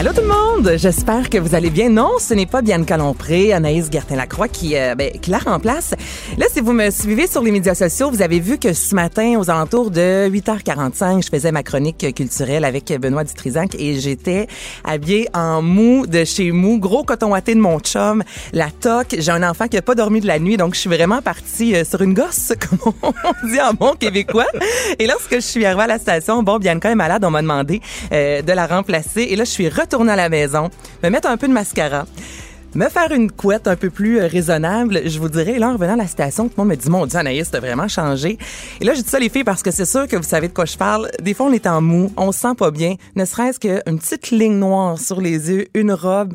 Allô tout le monde, j'espère que vous allez bien. Non, ce n'est pas Bianca Lompré, Anaïs Gertin-Lacroix qui, euh, ben, qui la remplace. Là, si vous me suivez sur les médias sociaux, vous avez vu que ce matin, aux alentours de 8h45, je faisais ma chronique culturelle avec Benoît Dutrisac et j'étais habillée en mou de chez Mou, gros coton watté de mon chum, la toque. J'ai un enfant qui a pas dormi de la nuit, donc je suis vraiment partie euh, sur une gosse, comme on dit en bon québécois. Et lorsque je suis arrivée à la station, bon, Bianca est malade, on m'a demandé euh, de la remplacer. Et là, je suis retournée à la maison, me mettre un peu de mascara, me faire une couette un peu plus euh, raisonnable, je vous dirais. Là, en revenant à la station, tout le monde me dit, mon Dieu, Anaïs, t'as vraiment changé. Et là, je dis ça, les filles, parce que c'est sûr que vous savez de quoi je parle. Des fois, on est en mou, on se sent pas bien, ne serait-ce qu'une petite ligne noire sur les yeux, une robe.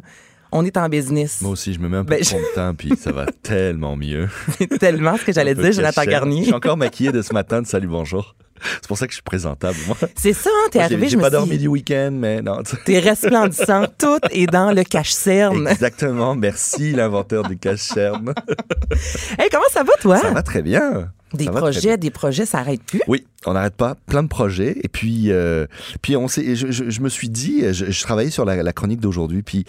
On est en business. Moi aussi, je me mets un peu Ben, de je- teint, puis ça va tellement mieux. C'est tellement ce que j'allais dire, Jonathan. Garnier. Je suis encore maquillé de ce matin de Salut Bonjour. C'est pour ça que je suis présentable, moi. C'est ça, hein, t'es arrivé, J'ai pas dormi du week-end, mais non. t'es resplendissant, tout est dans le cache-cerne. Exactement. Merci, l'inventeur du cache-cerne. Hey, comment ça va, toi? Ça va très bien. Des Ça projets, des projets, ça arrête plus? Oui, on n'arrête pas, plein de projets. Et puis, euh, puis on s'est, je, je, je me suis dit, je, je travaillais sur la, la chronique d'aujourd'hui, puis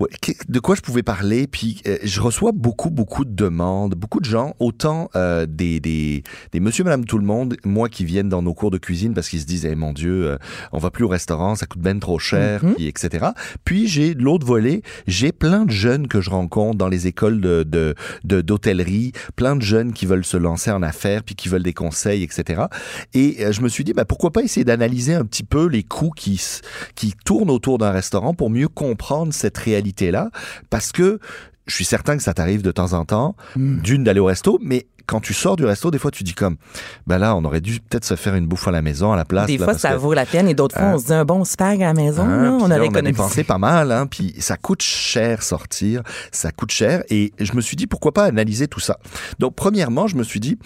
ouais, de quoi je pouvais parler. Puis euh, je reçois beaucoup, beaucoup de demandes, beaucoup de gens, autant euh, des, des, des monsieur, madame, tout le monde, moi qui viennent dans nos cours de cuisine parce qu'ils se disent, eh mon Dieu, euh, on va plus au restaurant, ça coûte ben trop cher, Mhm. puis etc. Puis j'ai de l'autre volet, j'ai plein de jeunes que je rencontre dans les écoles de de- de- d'hôtellerie, plein de jeunes qui veulent se lancer en affaires, puis qui veulent des conseils, etc. Et euh, je me suis dit, bah, pourquoi pas essayer d'analyser un petit peu les coûts qui, qui tournent autour d'un restaurant pour mieux comprendre cette réalité-là. Parce que je suis certain que ça t'arrive de temps en temps, d'une d'aller au resto, mais quand tu sors du resto, des fois tu dis comme, ben là, on aurait dû peut-être se faire une bouffe à la maison à la place. Des là, fois, ça que- vaut la peine et d'autres fois, Hein? on se dit un bon spag à la maison, Hein, là, on là, aurait on a dépensé pas mal, hein, puis ça coûte cher sortir, ça coûte cher, et je me suis dit pourquoi pas analyser tout ça. Donc premièrement, je me suis dit,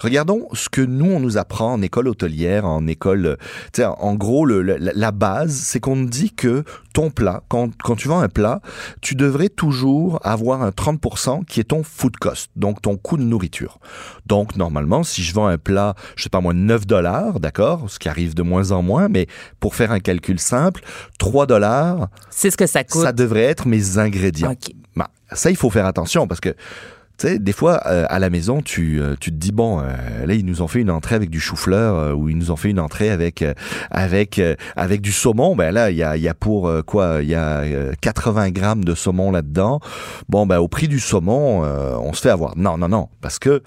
regardons ce que nous on nous apprend en école hôtelière, en école, euh, tu sais, en gros le- le- la base, c'est qu'on nous dit que ton plat, quand, quand tu vends un plat, tu devrais toujours avoir un 30% qui est ton food cost, donc ton coût de nourriture. Donc normalement, si je vends un plat, je sais pas moi, 9 dollars, d'accord, ce qui arrive de moins en moins, mais pour faire un calcul simple, 3 dollars, C'est ce que ça coûte. ça devrait être mes ingrédients. OK. Bah, ça, il faut faire attention parce que, tu sais, des fois, euh, à la maison, tu, euh, tu te dis, bon, euh, là, ils nous ont fait une entrée avec du chou-fleur euh, ou ils nous ont fait une entrée avec, euh, avec, euh, avec du saumon. Ben là, il y a, y a pour quoi Il y a euh, 80 grammes de saumon là-dedans. Bon, ben au prix du saumon, on se fait avoir. Non, non, non, parce que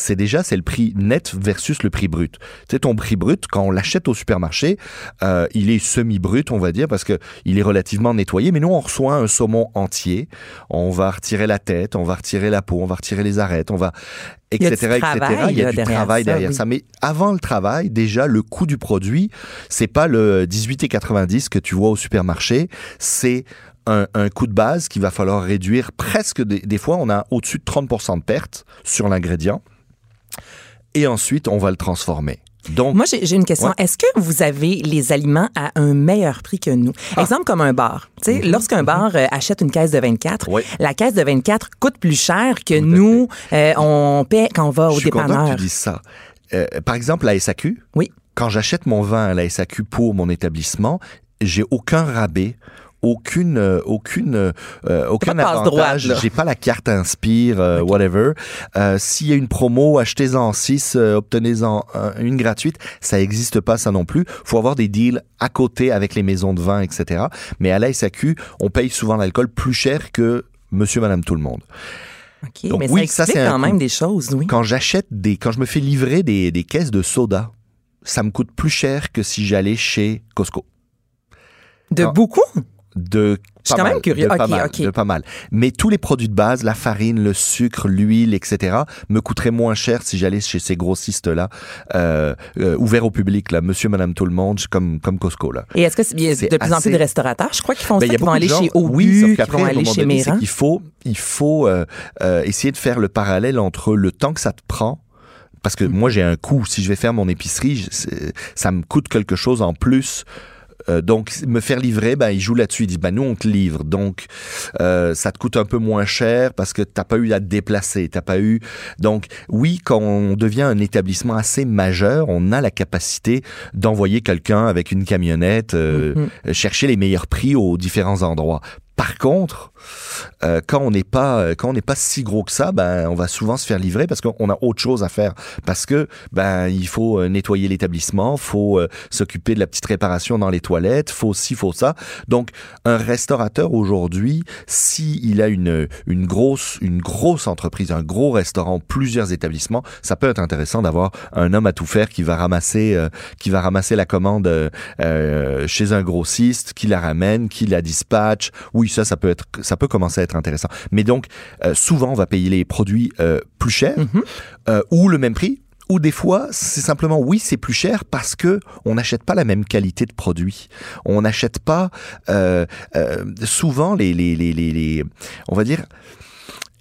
c'est déjà c'est le prix net versus le prix brut. Tu sais ton prix brut quand on l'achète au supermarché, euh, il est semi brut on va dire parce que il est relativement nettoyé. Mais nous on reçoit un saumon entier, on va retirer la tête, on va retirer la peau, on va retirer les arêtes, on va Il y a du etc etc. travail, Il y a là, du derrière travail ça, derrière oui. ça. Mais avant le travail, déjà le coût du produit, c'est pas le 18,90 que tu vois au supermarché, c'est un, un coût de base qu'il va falloir réduire presque des, des fois on a au-dessus de 30% de perte sur l'ingrédient et ensuite on va le transformer. Donc Moi, j'ai une question. Ouais. Est-ce que vous avez les aliments à un meilleur prix que nous? Ah. Exemple comme un bar. Tu sais, lorsqu'un bar euh, achète une caisse de 24, Mhm. Oui. la caisse de 24 coûte plus cher que nous, euh, on paie quand on va au je suis content que tu dises ça. Euh, par exemple la SAQ, Oui. quand j'achète mon vin à la SAQ pour mon établissement, j'ai aucun rabais, aucune, euh, aucune, euh, aucun avantage. J'ai pas la carte Inspire, euh, whatever. Euh, S'il y a une promo, achetez-en 6, obtenez-en un- une gratuite. Ça n'existe pas, ça non plus. faut avoir des deals à côté avec les maisons de vin, etc. Mais à la SAQ, on paye souvent l'alcool plus cher que monsieur, madame, tout le monde. OK, Donc mais oui, ça ça, explique c'est un quand même des choses, oui. Quand j'achète des, quand je me fais livrer des, des caisses de soda, ça me coûte plus cher que si j'allais chez Costco. De beaucoup? De pas quand même curieux. De pas, Ok, mal, de pas mal. Mais tous les produits de base, la farine, le sucre, l'huile, etc., me coûteraient moins cher si j'allais chez ces grossistes-là, euh, euh, ouverts au public, là, monsieur, madame, tout le monde, comme, comme Costco, là. Et est-ce que c'est il C'est de plus en plus de restaurateurs? Je crois qu'ils font Ben, ça, il vont beaucoup aller gens- chez Obu, oui, sauf qu'après, vont aller chez donné, qu'il faut, il faut euh, euh, essayer de faire le parallèle entre le temps que ça te prend Parce que moi, j'ai un coût. Si je vais faire mon épicerie, je- ça me coûte quelque chose en plus. Euh, donc, me faire livrer, ben, ils jouent là-dessus. Ils disent, ben, nous, on te livre. Donc, euh, ça te coûte un peu moins cher parce que t'as pas eu à te déplacer. T'as pas eu. Donc, oui, quand on devient un établissement assez majeur, on a la capacité d'envoyer quelqu'un avec une camionnette euh, Mhm. chercher les meilleurs prix aux différents endroits. Par contre, euh, quand on n'est pas euh, quand on n'est pas si gros que ça, ben on va souvent se faire livrer parce qu'on a autre chose à faire. Parce que ben il faut euh, nettoyer l'établissement, faut euh, s'occuper de la petite réparation dans les toilettes, faut ci, faut ça. Donc un restaurateur aujourd'hui, si il a une une grosse une grosse entreprise, un gros restaurant, plusieurs établissements, ça peut être intéressant d'avoir un homme à tout faire qui va ramasser euh, qui va ramasser la commande chez un grossiste, qui la ramène, qui la dispatche. Ça, ça peut être, ça peut commencer à être intéressant. Mais donc, euh, souvent, on va payer les produits euh, plus chers euh, ou le même prix. Ou des fois, c'est simplement oui, c'est plus cher parce que on n'achète pas la même qualité de produit. On n'achète pas souvent les, les, les, les, les- on va dire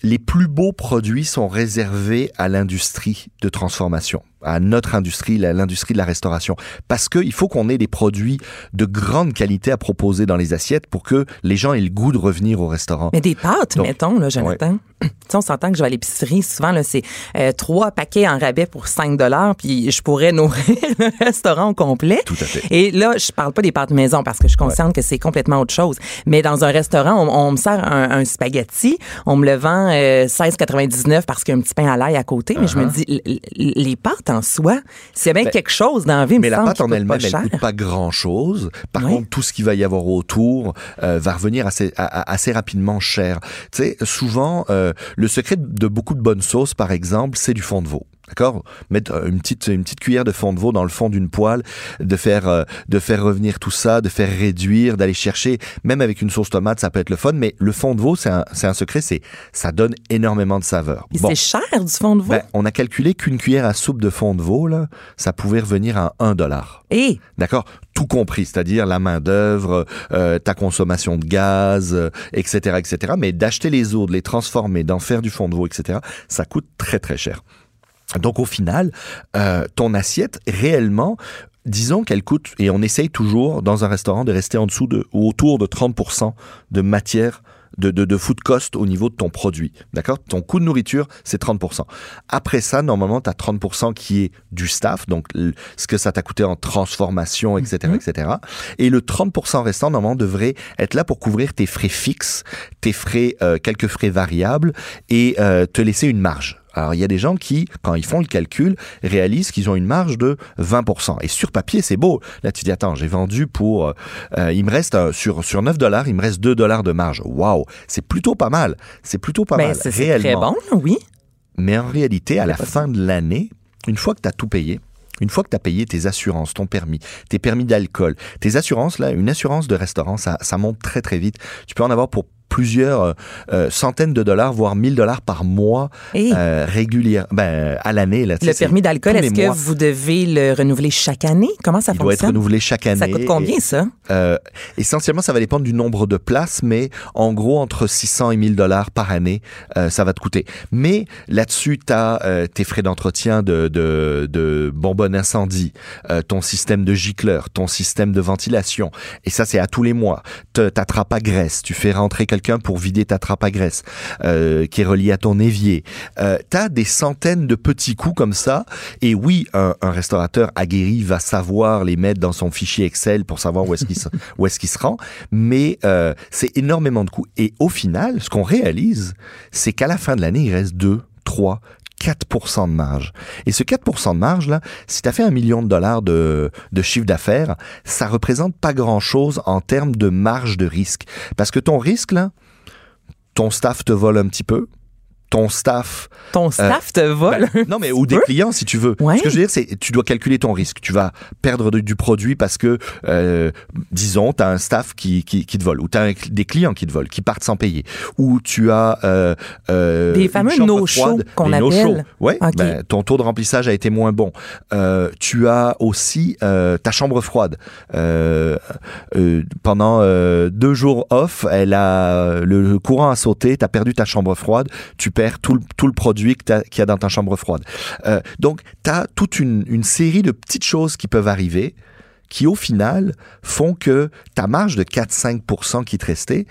les plus beaux produits sont réservés à l'industrie de transformation, à notre industrie, l'industrie de la restauration. Parce qu'il faut qu'on ait des produits de grande qualité à proposer dans les assiettes pour que les gens aient le goût de revenir au restaurant. Mais des pâtes, Donc, mettons, là, Jonathan. Tu sais, on s'entend que je vais à l'épicerie. Souvent, là, c'est euh, trois paquets en rabais pour 5 puis je pourrais nourrir le restaurant au complet. Tout à fait. Et là, je parle pas des pâtes maison parce que je suis consciente que c'est complètement autre chose. Mais dans un restaurant, on, on me sert un, un spaghetti, on me le vend euh, 16,99 parce qu'il y a un petit pain à l'ail à côté. Mais je me dis, l- l- les pâtes en soi, a bien. Ben, quelque chose dans la vie, Mais la pâte en elle-même, elle cher. coûte pas grand-chose. Par Oui. contre, tout ce qu'il va y avoir autour euh, va revenir assez, assez rapidement cher. Tu sais, souvent, euh, le secret de beaucoup de bonnes sauces, par exemple, c'est du fond de veau. D'accord Mettre euh, une petite une petite cuillère de fond de veau dans le fond d'une poêle, de faire euh, de faire revenir tout ça, de faire réduire, d'aller chercher même avec une sauce tomate, ça peut être le fun mais le fond de veau c'est un un secret, c'est ça donne énormément de saveur. Bon. c'est cher du fond de veau? Ben, on a calculé qu'une cuillère à soupe de fond de veau là, ça pouvait revenir à 1 dollar. Et? D'accord Tout compris, c'est-à-dire la main-d'œuvre, euh, ta consommation de gaz, euh, etc., etc. Mais d'acheter les os, de les transformer, d'en faire du fond de veau, etc., ça coûte très, très cher. Donc au final, euh, ton assiette, réellement, disons qu'elle coûte, et on essaye toujours dans un restaurant de rester en dessous de, ou autour de 30% de matière de, de, de food cost au niveau de ton produit. D'accord? Ton coût de nourriture, c'est 30%. Après ça, normalement, tu as 30% qui est du staff, donc ce que ça t'a coûté en transformation, etc., etc. Et le 30% restant, normalement, devrait être là pour couvrir tes frais fixes, tes frais, euh, quelques frais variables et euh, te laisser une marge. Alors, il y a des gens qui, quand ils font le calcul, réalisent qu'ils ont une marge de 20%. Et sur papier, c'est beau. Là, tu dis, attends, j'ai vendu pour... euh, euh, il me reste, euh, sur, sur 9 dollars, il me reste 2 dollars de marge. Waouh, c'est plutôt pas mal. C'est plutôt pas ben, mal, c'est c'est très bon, oui. Mais en réalité, à la fin de l'année, une fois que tu as tout payé, une fois que tu as payé tes assurances, ton permis, tes permis d'alcool, tes assurances, là, une assurance de restaurant, ça, ça monte très très vite. Tu peux en avoir pour plusieurs euh, euh, centaines de dollars, voire 1000 dollars par mois Et? euh, régulière, ben, à l'année. Là, tu le permis d'alcool, est-ce que mois. vous devez le renouveler chaque année? Comment ça Il doit être fonctionne? renouvelé chaque année. ça coûte combien, Et, ça? euh, essentiellement, ça va dépendre du nombre de places, mais en gros, entre 600 et 1000 dollars par année, ça va te coûter. Mais là-dessus, tu as tes frais d'entretien de, de, de bonbonne incendie, ton système de gicleur, ton système de ventilation. Et ça, c'est à tous les mois. Te- Ta trappe à graisse, tu fais rentrer pour vider ta trappe à graisse, euh, qui est reliée à ton évier. Euh, tu as des centaines de petits coûts comme ça. Et oui, un, un restaurateur aguerri va savoir les mettre dans son fichier Excel pour savoir où est-ce qu'il se, où est-ce qu'il se rend. Mais euh, c'est énormément de coûts. Et au final, ce qu'on réalise, c'est qu'à la fin de l'année, il reste 2, 3, 4% de marge. Et ce 4% de marge, là, si tu as fait un million de dollars de, de chiffre d'affaires, ça représente pas grand-chose en termes de marge de risque. Parce que ton risque, là, ton staff te vole un petit peu. Ton staff Ton staff te vole. ben, non, mais ou des peu? clients, si tu veux. Ouais. Ce que je veux dire, c'est tu dois calculer ton risque. Tu vas perdre de- du produit parce que, euh, disons, tu as un staff qui, qui, qui te vole, ou tu as des clients qui te volent, qui partent sans payer, ou tu as euh, euh, Des fameux no-show froide, qu'on appelle. Ouais, ben, ton taux de remplissage a été moins bon. Euh, tu as aussi euh, ta chambre froide. Euh, euh, pendant euh, deux jours off, elle a le, le courant a sauté, tu as perdu ta chambre froide, tu tout le, tout le produit que qu'il y a dans ta chambre froide. Euh, donc, tu as toute une, une série de petites choses qui peuvent arriver qui, au final, font que ta marge de 4-5 qui te restait,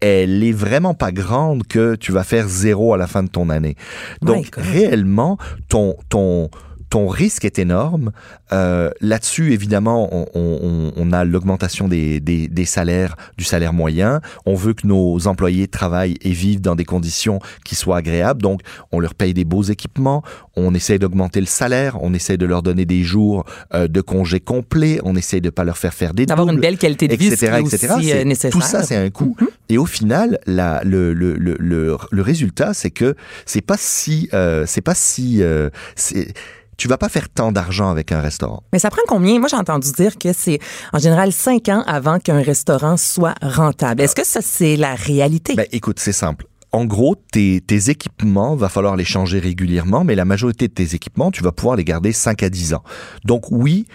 elle est vraiment pas grande que tu vas faire zéro à la fin de ton année. Donc, réellement, ton, ton, ton risque est énorme. Euh, Là-dessus, évidemment, on, on- on a l'augmentation des, des, des salaires, du salaire moyen. On veut que nos employés travaillent et vivent dans des conditions qui soient agréables. Donc, on leur paye des beaux équipements. On essaie d'augmenter le salaire. On essaie de leur donner des jours euh, de congés complets. On essaie de pas leur faire faire des D'avoir une belle qualité de vie, etc., etc. aussi, euh, nécessaire. Tout ça, c'est un coût. Et au final, la, le, le, le, le, le résultat, c'est que c'est pas si, euh, c'est pas si, euh, tu vas pas faire tant d'argent avec un restaurant. Mais ça prend combien? Moi, j'ai entendu dire que c'est en général cinq ans avant qu'un restaurant soit rentable. Est-ce que ça, c'est la réalité? Ben, écoute, c'est simple. En gros, tes, tes équipements, va falloir les changer régulièrement, mais la majorité de tes équipements, tu vas pouvoir les garder 5 à 10 ans. Donc oui,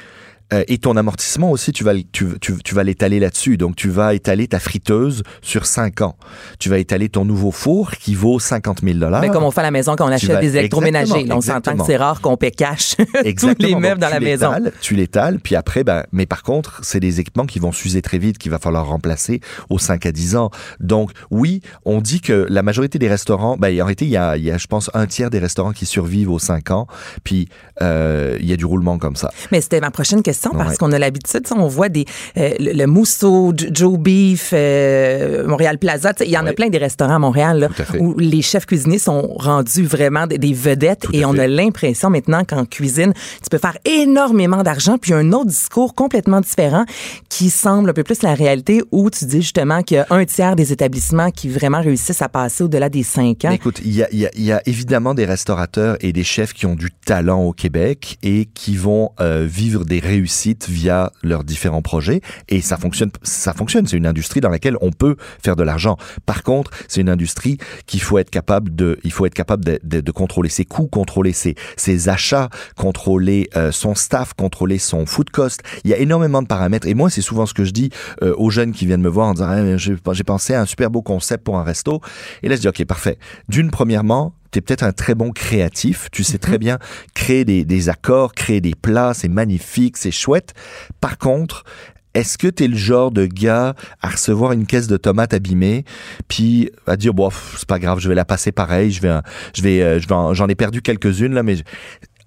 euh, et ton amortissement aussi, tu vas, tu, tu, tu vas l'étaler là-dessus. Donc, tu vas étaler ta friteuse sur 5 ans. Tu vas étaler ton nouveau four qui vaut 50 000 dollars. Ben, comme on fait à la maison quand on achète vas- des électroménagers. Exactement, on s'entend que c'est rare qu'on paie cash tous les meubles dans la maison. Tu l'étales, puis après, ben, mais par contre, c'est des équipements qui vont s'user très vite, qu'il va falloir remplacer aux 5 à 10 ans. Donc, oui, on dit que la majorité des restaurants, ben, en réalité, il y a, il y a, je pense, un tiers des restaurants qui survivent aux 5 ans, puis euh, il y a du roulement comme ça. Mais c'était ma prochaine question parce Ouais. qu'on a l'habitude, on voit des euh, le, le Mousseau, Joe Beef, euh, Montréal Plaza, il y en a plein des restaurants à Montréal là, à où les chefs cuisiniers sont rendus vraiment des, des vedettes Tout et on fait. a l'impression maintenant qu'en cuisine, tu peux faire énormément d'argent puis un autre discours complètement différent qui semble un peu plus la réalité où tu dis justement qu'il y a un tiers des établissements qui vraiment réussissent à passer au-delà des cinq ans. Mais écoute, il y a, il y, a, il y a évidemment des restaurateurs et des chefs qui ont du talent au Québec et qui vont euh, vivre des réussites via leurs différents projets. Et ça fonctionne, ça fonctionne. C'est une industrie dans laquelle on peut faire de l'argent. Par contre, c'est une industrie qu'il faut être capable de, il faut être capable de, contrôler ses coûts, contrôler ses, achats, contrôler euh, son staff, contrôler son food cost. Il y a énormément de paramètres. Et moi, c'est souvent ce que je dis euh, aux jeunes qui viennent me voir en disant Ah, j'ai pensé à un super beau concept pour un resto. Et là, je dis ok, parfait. D'une premièrement, tu es peut-être un très bon créatif. Tu sais très bien créer des, des accords, créer des plats. C'est magnifique, c'est chouette. Par contre, est-ce que tu es le genre de gars à recevoir une caisse de tomates abîmée, puis à dire bon, pff, c'est pas grave, je vais la passer pareil, je vais, je vais, euh, je j'en ai perdu quelques-unes là, mais je-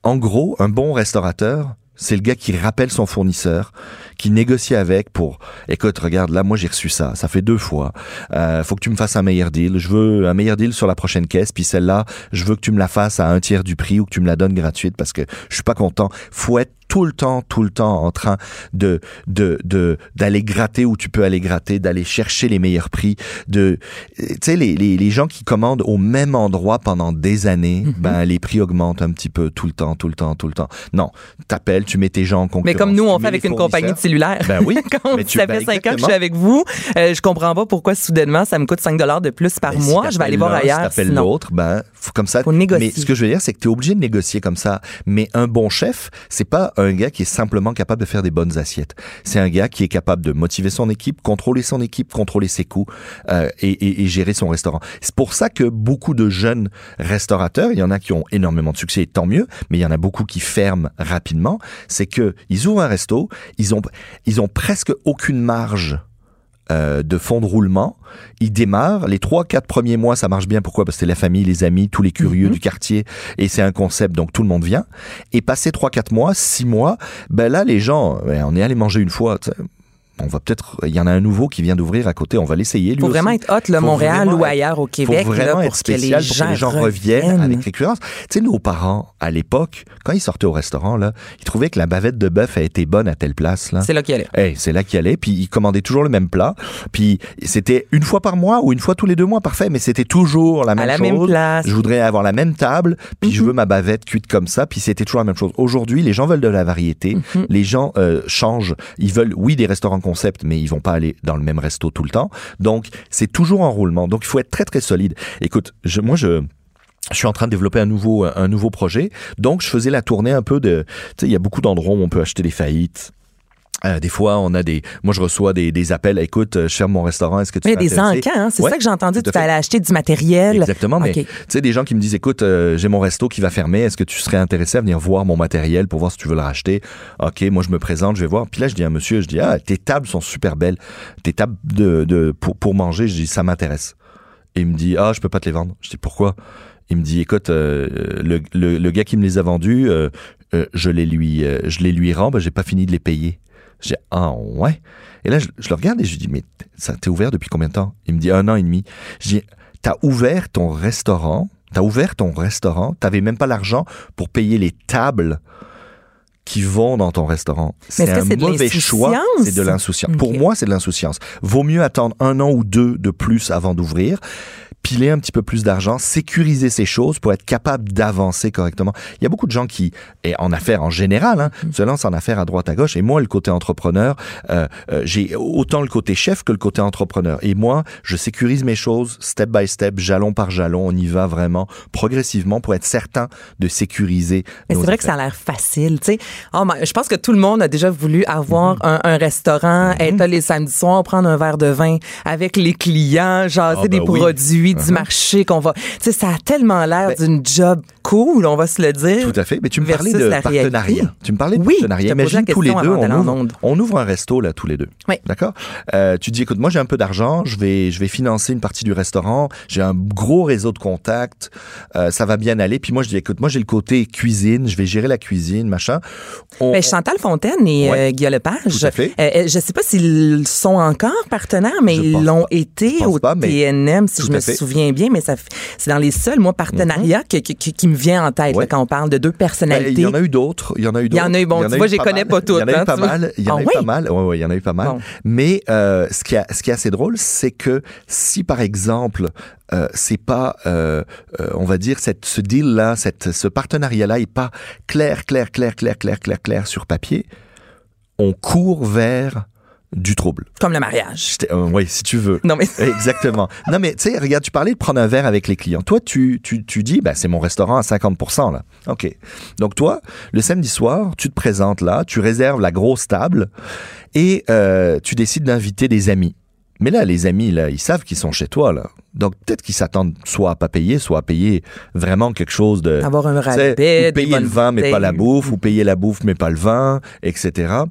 en gros, un bon restaurateur, c'est le gars qui rappelle son fournisseur, qui négocie avec pour, écoute, regarde, là, moi, j'ai reçu ça. Ça fait deux fois. Euh, faut que tu me fasses un meilleur deal. Je veux un meilleur deal sur la prochaine caisse. Puis celle-là, je veux que tu me la fasses à un tiers du prix ou que tu me la donnes gratuite parce que je suis pas content. Faut être tout le temps, tout le temps en train de, de, de, d'aller gratter où tu peux aller gratter, d'aller chercher les meilleurs prix, de, tu sais, les, les, les gens qui commandent au même endroit pendant des années, Mhm. ben, les prix augmentent un petit peu tout le temps, tout le temps, tout le temps. Non. T'appelles, tu mets tes gens en concurrence. Mais comme nous, on fait avec une compagnie de cellulaire. Ben oui. Quand tu- ça ben fait cinq ans que je suis avec vous, euh, je comprends pas pourquoi soudainement ça me coûte 5 dollars de plus par Ben, si mois. je vais aller voir ailleurs. Si t'appelles l'autre, ben, faut comme ça. Faut négocier. Mais ce que je veux dire, c'est que tu es obligé de négocier comme ça. Mais un bon chef, c'est pas un gars qui est simplement capable de faire des bonnes assiettes. C'est un gars qui est capable de motiver son équipe, contrôler son équipe, contrôler ses coûts euh, et, et- et gérer son restaurant. C'est pour ça que beaucoup de jeunes restaurateurs, il y en a qui ont énormément de succès, et tant mieux, mais il y en a beaucoup qui ferment rapidement. C'est que ils ouvrent un resto, ils ont ils ont presque aucune marge euh, de fonds de roulement. Ils démarrent. Les trois, quatre premiers mois, ça marche bien. Pourquoi? Parce que c'est la famille, les amis, tous les curieux Mhm. du quartier. Et c'est un concept, donc tout le monde vient. Et passé trois, quatre mois, six mois, ben là, les gens, ben, on est allé manger une fois. On va peut-être, il y en a un nouveau qui vient d'ouvrir à côté. On va l'essayer. lui faut aussi. vraiment être hot, le Faut Montréal ou ailleurs au faut Québec, là, vraiment pour être que les pour gens, que les gens reviennent reviennent. avec récurrence. Tu sais, nos parents, à l'époque, quand ils sortaient au restaurant, là, ils trouvaient que la bavette de bœuf a été bonne à telle place, là. C'est là qu'il y allait. Hey, c'est là qu'il allait, puis il commandait toujours le même plat. Puis c'était une fois par mois ou une fois tous les deux mois, parfait, mais c'était toujours la même À la chose. même place. Je voudrais avoir la même table, puis je veux ma bavette cuite comme ça, puis c'était toujours la même chose. Aujourd'hui, les gens veulent de la variété, les gens euh, changent. Ils veulent, oui, des restaurants concept, mais ils vont pas aller dans le même resto tout le temps. Donc, c'est toujours en roulement. Donc, il faut être très, très solide. Écoute, je, moi, je... Je suis en train de développer un nouveau un nouveau projet. Donc je faisais la tournée un peu de tu sais il y a beaucoup d'endroits où on peut acheter des faillites Euh, des fois, on a des. Moi, je reçois des, des appels. Écoute, euh, je ferme mon restaurant. Est-ce que tu Mais des encans, hein, c'est Ouais, ça que j'ai entendu. Tu allais acheter du matériel. Exactement, mais OK. tu sais, des gens qui me disent, écoute, euh, j'ai mon resto qui va fermer, est-ce que tu serais intéressé à venir voir mon matériel pour voir si tu veux le racheter? OK, moi je me présente, je vais voir. Puis là, je dis à un monsieur, je dis, ah, tes tables sont super belles. Tes tables de, de, pour, pour manger, je dis, ça m'intéresse. Et il me dit, ah, je peux pas te les vendre. Je dis, pourquoi? Il me dit, écoute, euh, le, le, le gars qui me les a vendus, euh, euh, je les lui, euh, je les lui rends, ben, j'ai pas fini de les payer. J'ai ah, ouais. Et là, je, le regarde et je lui dis, mais ça t'es ouvert depuis combien de temps? Il me dit, un an et demi. Dis, t'as ouvert ton restaurant, t'as ouvert ton restaurant, t'avais même pas l'argent pour payer les tables qui vont dans ton restaurant. C'est un c'est de mauvais choix. l'insouciance? C'est de l'insouciance. Pour moi, c'est de l'insouciance. Vaut mieux attendre un an ou deux de plus avant d'ouvrir, piler un petit peu plus d'argent, sécuriser ces choses pour être capable d'avancer correctement. Il y a beaucoup de gens qui, et en affaires en général, hein, Mm-hmm. se lancent en affaires à droite à gauche. Et moi, le côté entrepreneur, euh, euh, j'ai autant le côté chef que le côté entrepreneur. Et moi, je sécurise mes choses step by step, jalon par jalon. On y va vraiment progressivement pour être certain de sécuriser. Mais c'est vrai que ça a l'air facile, tu sais. Oh, je pense que tout le monde a déjà voulu avoir Mhm. un, un restaurant, être là les samedis soirs, prendre un verre de vin avec les clients, jaser Ah, des ben oui. produits du marché qu'on va. Tu sais, ça a tellement l'air Ben- d'une job cool, on va se le dire. Tout à fait. Mais tu me parlais de réalité. partenariat. Tu me parlais de Oui, partenariat. Imagine tous les deux, on ouvre, on ouvre un resto là tous les deux. Oui. D'accord? Euh, tu dis, écoute, moi j'ai un peu d'argent, je vais, je vais financer une partie du restaurant. J'ai un gros réseau de contacts, euh, ça va bien aller. Puis moi je dis, écoute, moi j'ai le côté cuisine, je vais gérer la cuisine, machin. On- Ben, Chantal Fontaine et Ouais. euh, Guillaume Lepage, Tout à fait. euh, euh, je sais pas s'ils sont encore partenaires, mais Je ils l'ont pas. été au pas, TNM, si je me fait. souviens bien, mais c'est dans les seuls, moi, partenariats qui me vient en tête Ouais. là, quand on parle de deux Ben, personnalités. il y en a eu d'autres. Il y en a eu Il y en d'autres. a eu, bon, tu vois, je les connais pas toutes, Il y en a hein, eu pas tu vois. mal. Il y en Ah a eu oui? pas mal. Ouais, il y en a eu pas mal. Mais ce, qui est assez drôle, c'est que si par exemple, euh, c'est pas, euh, euh, on va dire, cette, ce deal-là, ce partenariat-là est pas clair, clair, clair, clair, clair, clair, clair sur papier, on court vers du trouble. Comme le mariage. Euh, oui, si tu veux. Non, mais Exactement. Non, mais tu sais, regarde, tu parlais de prendre un verre avec les clients. Toi, tu, tu, tu dis, ben, c'est mon restaurant à 50% là. OK. Donc, toi, le samedi soir, tu te présentes là, tu réserves la grosse table et euh, tu décides d'inviter des amis. Mais là, les amis, là, ils savent qu'ils sont chez toi, là. Donc, peut-être qu'ils s'attendent soit à pas payer, soit à payer vraiment quelque chose de... avoir un rabais, ou payer le vin mais pas la bouffe, ou payer la bouffe mais pas le vin, etc.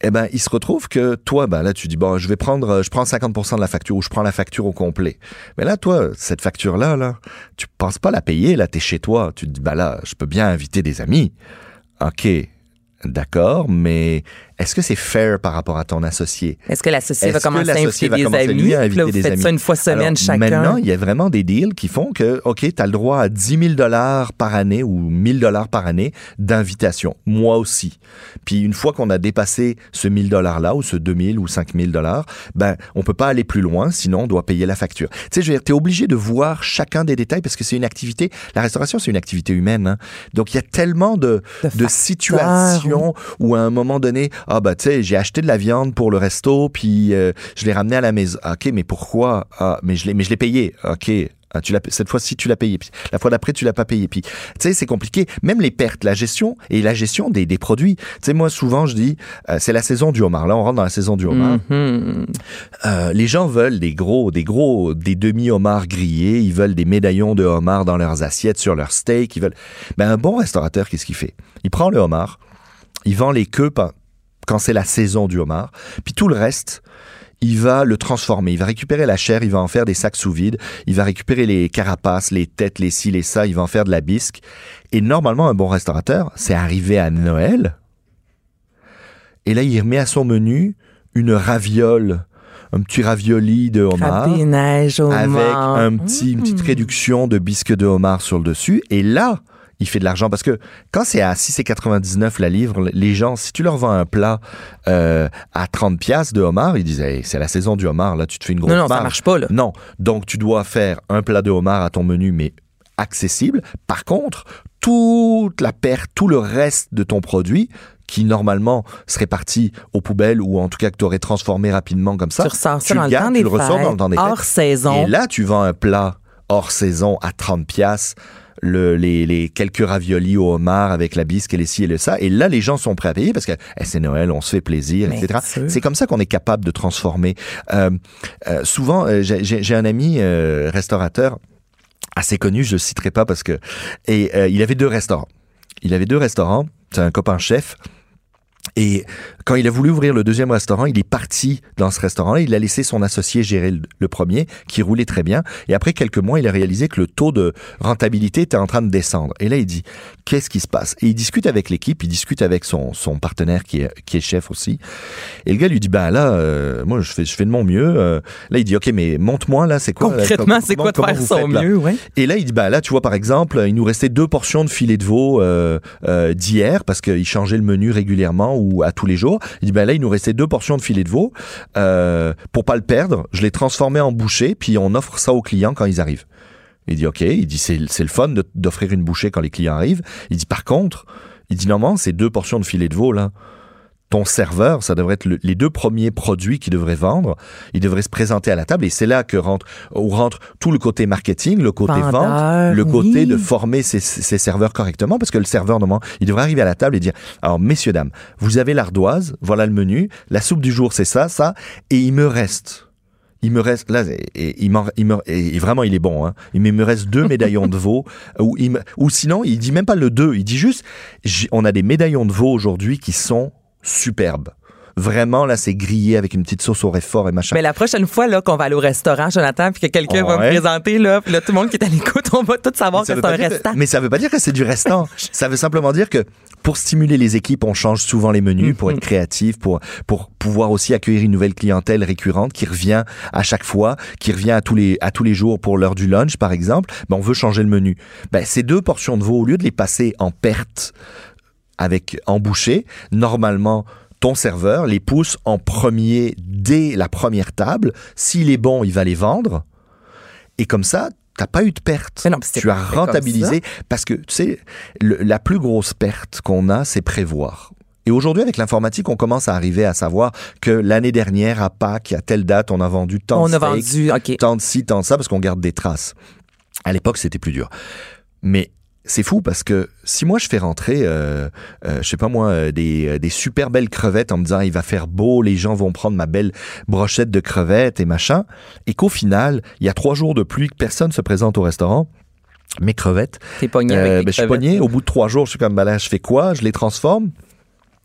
Eh ben, il se retrouve que toi, ben là, tu dis bon, je vais prendre, je prends 50% de la facture ou je prends la facture au complet. Mais là, toi, cette facture-là, là, tu penses pas la payer, là, t'es chez toi. Tu te dis, ben là, je peux bien inviter des amis. Ok, d'accord, mais est-ce que c'est fair par rapport à ton associé? Est-ce que l'associé va commencer à inviter des amis? lui, à Puis là, inviter vous des faites amis? ça une fois semaine Alors, chacun. Maintenant, il y a vraiment des deals qui font que, OK, tu as le droit à 10 000 dollars par année ou 1000 dollars par année d'invitation. Moi aussi. Puis une fois qu'on a dépassé ce 1000 dollars-là ou ce 2000 ou 5000 dollars, ben, on peut pas aller plus loin, sinon on doit payer la facture. Tu sais, je veux dire, t'es obligé de voir chacun des détails parce que c'est une activité, la restauration, c'est une activité humaine. hein. Donc, il y a tellement de, De situations où à un moment donné, ah bah tu sais, j'ai acheté de la viande pour le resto, puis euh, je l'ai ramené à la maison. Ah, Ok, mais pourquoi? Ah, mais je l'ai, mais je l'ai payé. Ok. Ah, tu l'as, cette fois-ci, tu l'as payé. Puis la fois d'après, tu l'as pas payé. Puis, tu sais, c'est compliqué. Même les pertes, la gestion et la gestion des, des produits. Tu sais, moi, souvent, je dis, euh, c'est la saison du homard. Là, on rentre dans la saison du homard. Mhm. Euh, les gens veulent des gros, des gros, des demi-homards grillés. Ils veulent des médaillons de homard dans leurs assiettes, sur leur steak. Ils veulent. Ben, un bon restaurateur, qu'est-ce qu'il fait? Il prend le homard, il vend les queues quand c'est la saison du homard, puis tout le reste. Il va le transformer. Il va récupérer la chair, il va en faire des sacs sous vide. Il va récupérer les carapaces, les têtes, les ci, les ça. Il va en faire de la bisque. Et normalement, un bon restaurateur, c'est arrivé à Noël. Et là, il remet à son menu une raviole, un petit ravioli de homard avec un petit, une petite Mm. réduction de bisque de homard sur le dessus. Et là, il fait de l'argent parce que quand c'est à 6,99 la livre, les gens, si tu leur vends un plat euh, à 30 pièces de homard, ils disent Hey, c'est la saison du homard, là, tu te fais une grosse Non, non, ça marge. marche pas, là. Non, donc tu dois faire un plat de homard à ton menu, mais accessible. Par contre, toute la perte, tout le reste de ton produit qui normalement serait parti aux poubelles ou en tout cas que tu aurais transformé rapidement comme ça, Tu ressors ça tu dans le gardes, tu le ressors dans le temps des fêtes. hors saison. Et là, tu vends un plat hors saison à 30 pièces le, les, les quelques raviolis au homard avec la bisque et les ci et le ça. Et là, les gens sont prêts à payer parce que eh, c'est Noël, on se fait plaisir, etc. C'est comme ça qu'on est capable de transformer. Euh, euh, souvent, euh, j'ai- un ami restaurateur assez connu, je le citerai pas parce que et il avait deux restaurants. Il avait deux restaurants. C'est un copain chef. Et quand il a voulu ouvrir le deuxième restaurant, il est parti dans ce restaurant-là. Il a laissé son associé gérer le, premier, qui roulait très bien. Et après quelques mois, il a réalisé que le taux de rentabilité était en train de descendre. Et là, il dit, qu'est-ce qui se passe? Et il discute avec l'équipe, il discute avec son, son partenaire qui est, qui est chef aussi. Et le gars lui dit, ben là, euh, moi, je fais, je fais de mon mieux. Euh, là, il dit, OK, mais montre-moi, là, c'est quoi? Concrètement, c'est quoi de faire son faites, mieux, ouais? Et là, il dit, bah là, tu vois, par exemple, il nous restait deux portions de filet de veau euh, euh, d'hier parce qu'il changeait le menu régulièrement ou à tous les jours. Il dit, bah là, il nous restait deux portions de filet de veau. Euh, pour pas le perdre, je l'ai transformé en bouchée, puis on offre ça aux clients quand ils arrivent. Il dit, OK. Il dit, c'est le fun d'offrir une bouchée quand les clients arrivent. Il dit, par contre, il dit, normalement, c'est deux portions de filet de veau, là. Ton serveur, ça devrait être le- les deux premiers produits qu'il devrait vendre. Il devrait se présenter à la table et c'est là que rentre, où rentre tout le côté marketing, le côté Vendeur, vente, le côté oui. de former ses, ses serveurs correctement parce que le serveur, normalement, il devrait arriver à la table et dire, alors, messieurs, dames, vous avez l'ardoise, voilà le menu, la soupe du jour, c'est ça, ça, et il me reste il me reste là et, et il il me- et vraiment il est bon hein. Il me- reste deux médaillons de veau ou il me- ou sinon il dit même pas le deux, il dit juste on a des médaillons de veau aujourd'hui qui sont superbes. Vraiment là c'est grillé avec une petite sauce au réfort et machin. Mais la prochaine fois là qu'on va aller au restaurant, Jonathan, puis que quelqu'un va me présenter là, puis là tout le monde qui est à l'écoute, on va tout savoir que Ça c'est un que- restant. mais ça veut pas dire que c'est du restant. ça veut simplement dire que pour stimuler les équipes, on change souvent les menus pour Mhm. être créatif, pour pour pouvoir aussi accueillir une nouvelle clientèle récurrente qui revient à chaque fois, qui revient à tous les à tous les jours pour l'heure du lunch par exemple. Ben on veut changer le menu. Ben ces deux portions de veau au lieu de les passer en perte avec en bouchée, normalement ton serveur les pousse en premier dès la première table. S'il est bon, il va les vendre. Et comme ça, t'as pas eu de perte. Mais non, tu as rentabilisé parce que tu sais, le- la plus grosse perte qu'on a, c'est prévoir. Et aujourd'hui, avec l'informatique, on commence à arriver à savoir que l'année dernière, à Pâques, à telle date, on a vendu tant On de a steaks, vendu, tant de ci, tant de ça, parce qu'on garde des traces. À l'époque, c'était plus dur. Mais c'est fou parce que si moi je fais rentrer, euh, euh, je sais pas moi, euh, des, euh, des super belles crevettes en me disant il va faire beau, les gens vont prendre ma belle brochette de crevettes et machin, et qu'au final, il y a trois jours de pluie que personne se présente au restaurant, mes crevettes, T'es pogné euh, avec les ben, je suis pogné. Au bout de trois jours, je suis comme, ben là, je fais quoi? Je les transforme.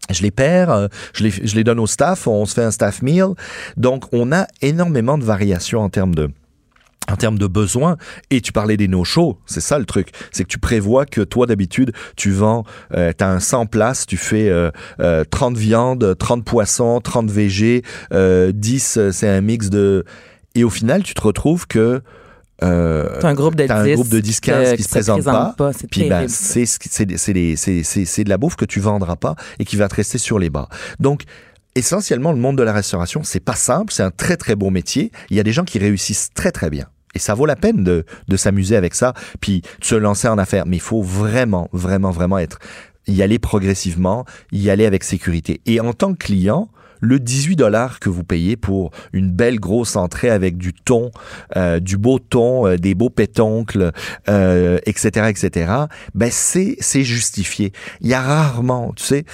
Je les perds, je les, je les donne au staff, on se fait un staff meal. Donc, on a énormément de variations en termes de, en termes de besoins. Et tu parlais des no-shows, c'est ça le truc. C'est que tu prévois que toi, d'habitude, tu vends, euh, tu as un 100 places, tu fais euh, euh, 30 viandes, 30 poissons, 30 végés, euh, 10, euh, c'est un mix de... Et au final, tu te retrouves que... Euh, T'as un groupe de T'as un 10 groupe de 10, 15 qui se présentent pas. C'est puis ben, c'est qui- de la bouffe que tu vendras pas et qui va te rester sur les bas. Donc essentiellement le monde de la restauration, c'est pas simple, c'est un très très beau métier. Il y a des gens qui réussissent très très bien. Et ça vaut la peine de, de s'amuser avec ça, puis de se lancer en affaires. Mais il faut vraiment, vraiment, vraiment être, y aller progressivement, y aller avec sécurité. Et en tant que client, le 18 dollars que vous payez pour une belle grosse entrée avec du thon, euh, du beau thon, euh, des beaux pétoncles, euh, etc., etc., ben c'est c'est justifié. Il y a rarement, tu sais,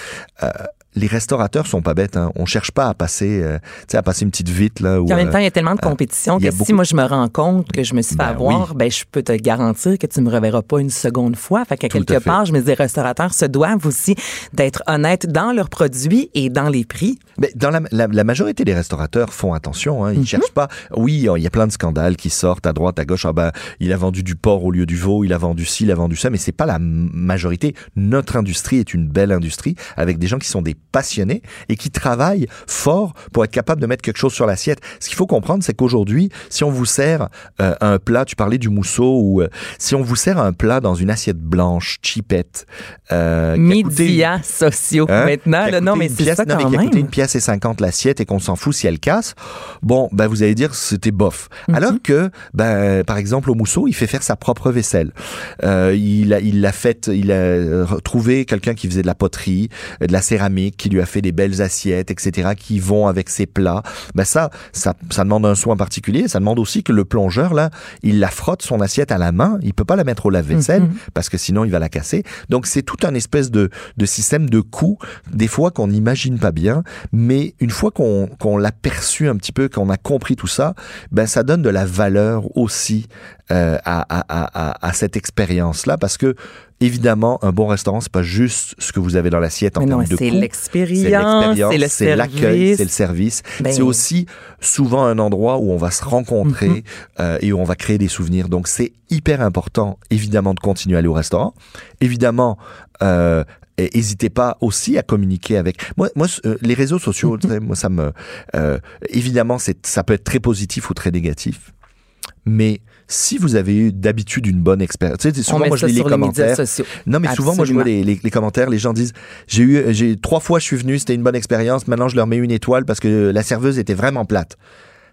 euh, les restaurateurs sont pas bêtes. Hein. On cherche pas à passer, euh, tu sais, à passer une petite vite là. En même euh, temps, il y a tellement de compétition il y a que si moi je me rends compte que je me suis fait Ben avoir, ben je peux te garantir que tu me reverras pas une seconde fois. Fait qu'à quelque part, je me dis, les restaurateurs se doivent aussi d'être honnêtes dans leurs produits et dans les prix. Mais dans la, la, la majorité des restaurateurs font attention. Hein, ils cherchent pas. Oui, il y a plein de scandales qui sortent à droite, à gauche. Ah ben, il a vendu du porc au lieu du veau. Il a vendu ci, il a vendu ça. Mais c'est pas la majorité. Notre industrie est une belle industrie avec des gens qui sont des passionnés et qui travaillent fort pour être capable de mettre quelque chose sur l'assiette. Ce qu'il faut comprendre, c'est qu'aujourd'hui, si on vous sert euh, un plat, tu parlais du mousseau ou euh, si on vous sert un plat dans une assiette blanche, cheapette, euh, coûté- Médias sociaux Hein? maintenant. Là, non, mais c'est ça non, mais quand qui a coûté même. une pièce et 50 l'assiette et qu'on s'en fout si elle casse. Bon, ben vous allez dire c'était bof. Mhm. Alors que, ben par exemple au mousseau, il fait faire sa propre vaisselle. Euh, il a, il l'a fait, il a retrouvé quelqu'un qui faisait de la poterie, euh, de la céramique, qui lui a fait des belles assiettes, etc., qui vont avec ses plats. Ben ça, ça, ça demande un soin particulier. Ça demande aussi que le plongeur, là, il la frotte son assiette à la main. Il peut pas la mettre au lave-vaisselle Mhm. parce que sinon il va la casser. Donc c'est tout un espèce de, de système de coûts, des fois qu'on n'imagine pas bien, mais une fois qu'on qu'on l'a perçu un petit peu, qu'on a compris tout ça, ben ça donne de la valeur aussi euh, à, à, à, à- à cette expérience-là, parce que évidemment, un bon restaurant, c'est pas juste ce que vous avez dans l'assiette en Mais non, termes de c'est l'expérience, c'est l'accueil, service. c'est le service. Ben- c'est aussi souvent un endroit où on va se rencontrer Mhm. euh, et où on va créer des souvenirs. Donc c'est hyper important, évidemment, de continuer à aller au restaurant. Évidemment, euh, N'hésitez pas aussi à communiquer avec moi. Moi, euh, les réseaux sociaux, Mhm. moi, ça me euh, évidemment, c'est ça peut être très positif ou très négatif. Mais si vous avez eu d'habitude une bonne expérience, tu sais, On souvent moi je lis les commentaires. Non, mais souvent, moi, je vois les- les commentaires, les gens disent, j'ai eu, j'ai, trois fois je suis venu, c'était une bonne expérience, maintenant je leur mets une étoile parce que la serveuse était vraiment plate.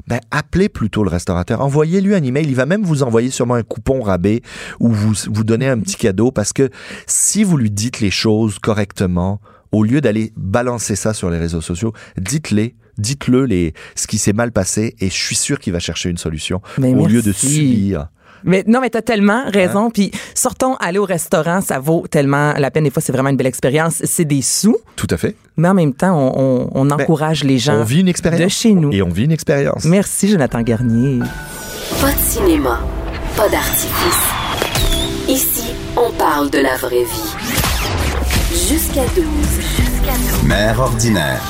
Ben, appelez plutôt le restaurateur. Envoyez-lui un email. Il va même vous envoyer sûrement un coupon rabais ou vous, vous donner un petit cadeau parce que si vous lui dites les choses correctement, au lieu d'aller balancer ça sur les réseaux sociaux, dites-les, dites-le les, ce qui s'est mal passé et je suis sûr qu'il va chercher une solution Mais au lieu de subir. Mais non, mais t'as tellement Hein? raison. Puis sortons, aller au restaurant, ça vaut tellement la peine. Des fois, c'est vraiment une belle expérience. C'est des sous, Tout à fait. mais en même temps, on, on- on encourage les gens Ben, On vit une expérience. de chez nous. Et on vit une expérience. Merci, Jonathan Garnier. Pas de cinéma, pas d'artifice. Ici, on parle de la vraie vie. Jusqu'à 12. Jusqu'à 12. Mère ordinaire.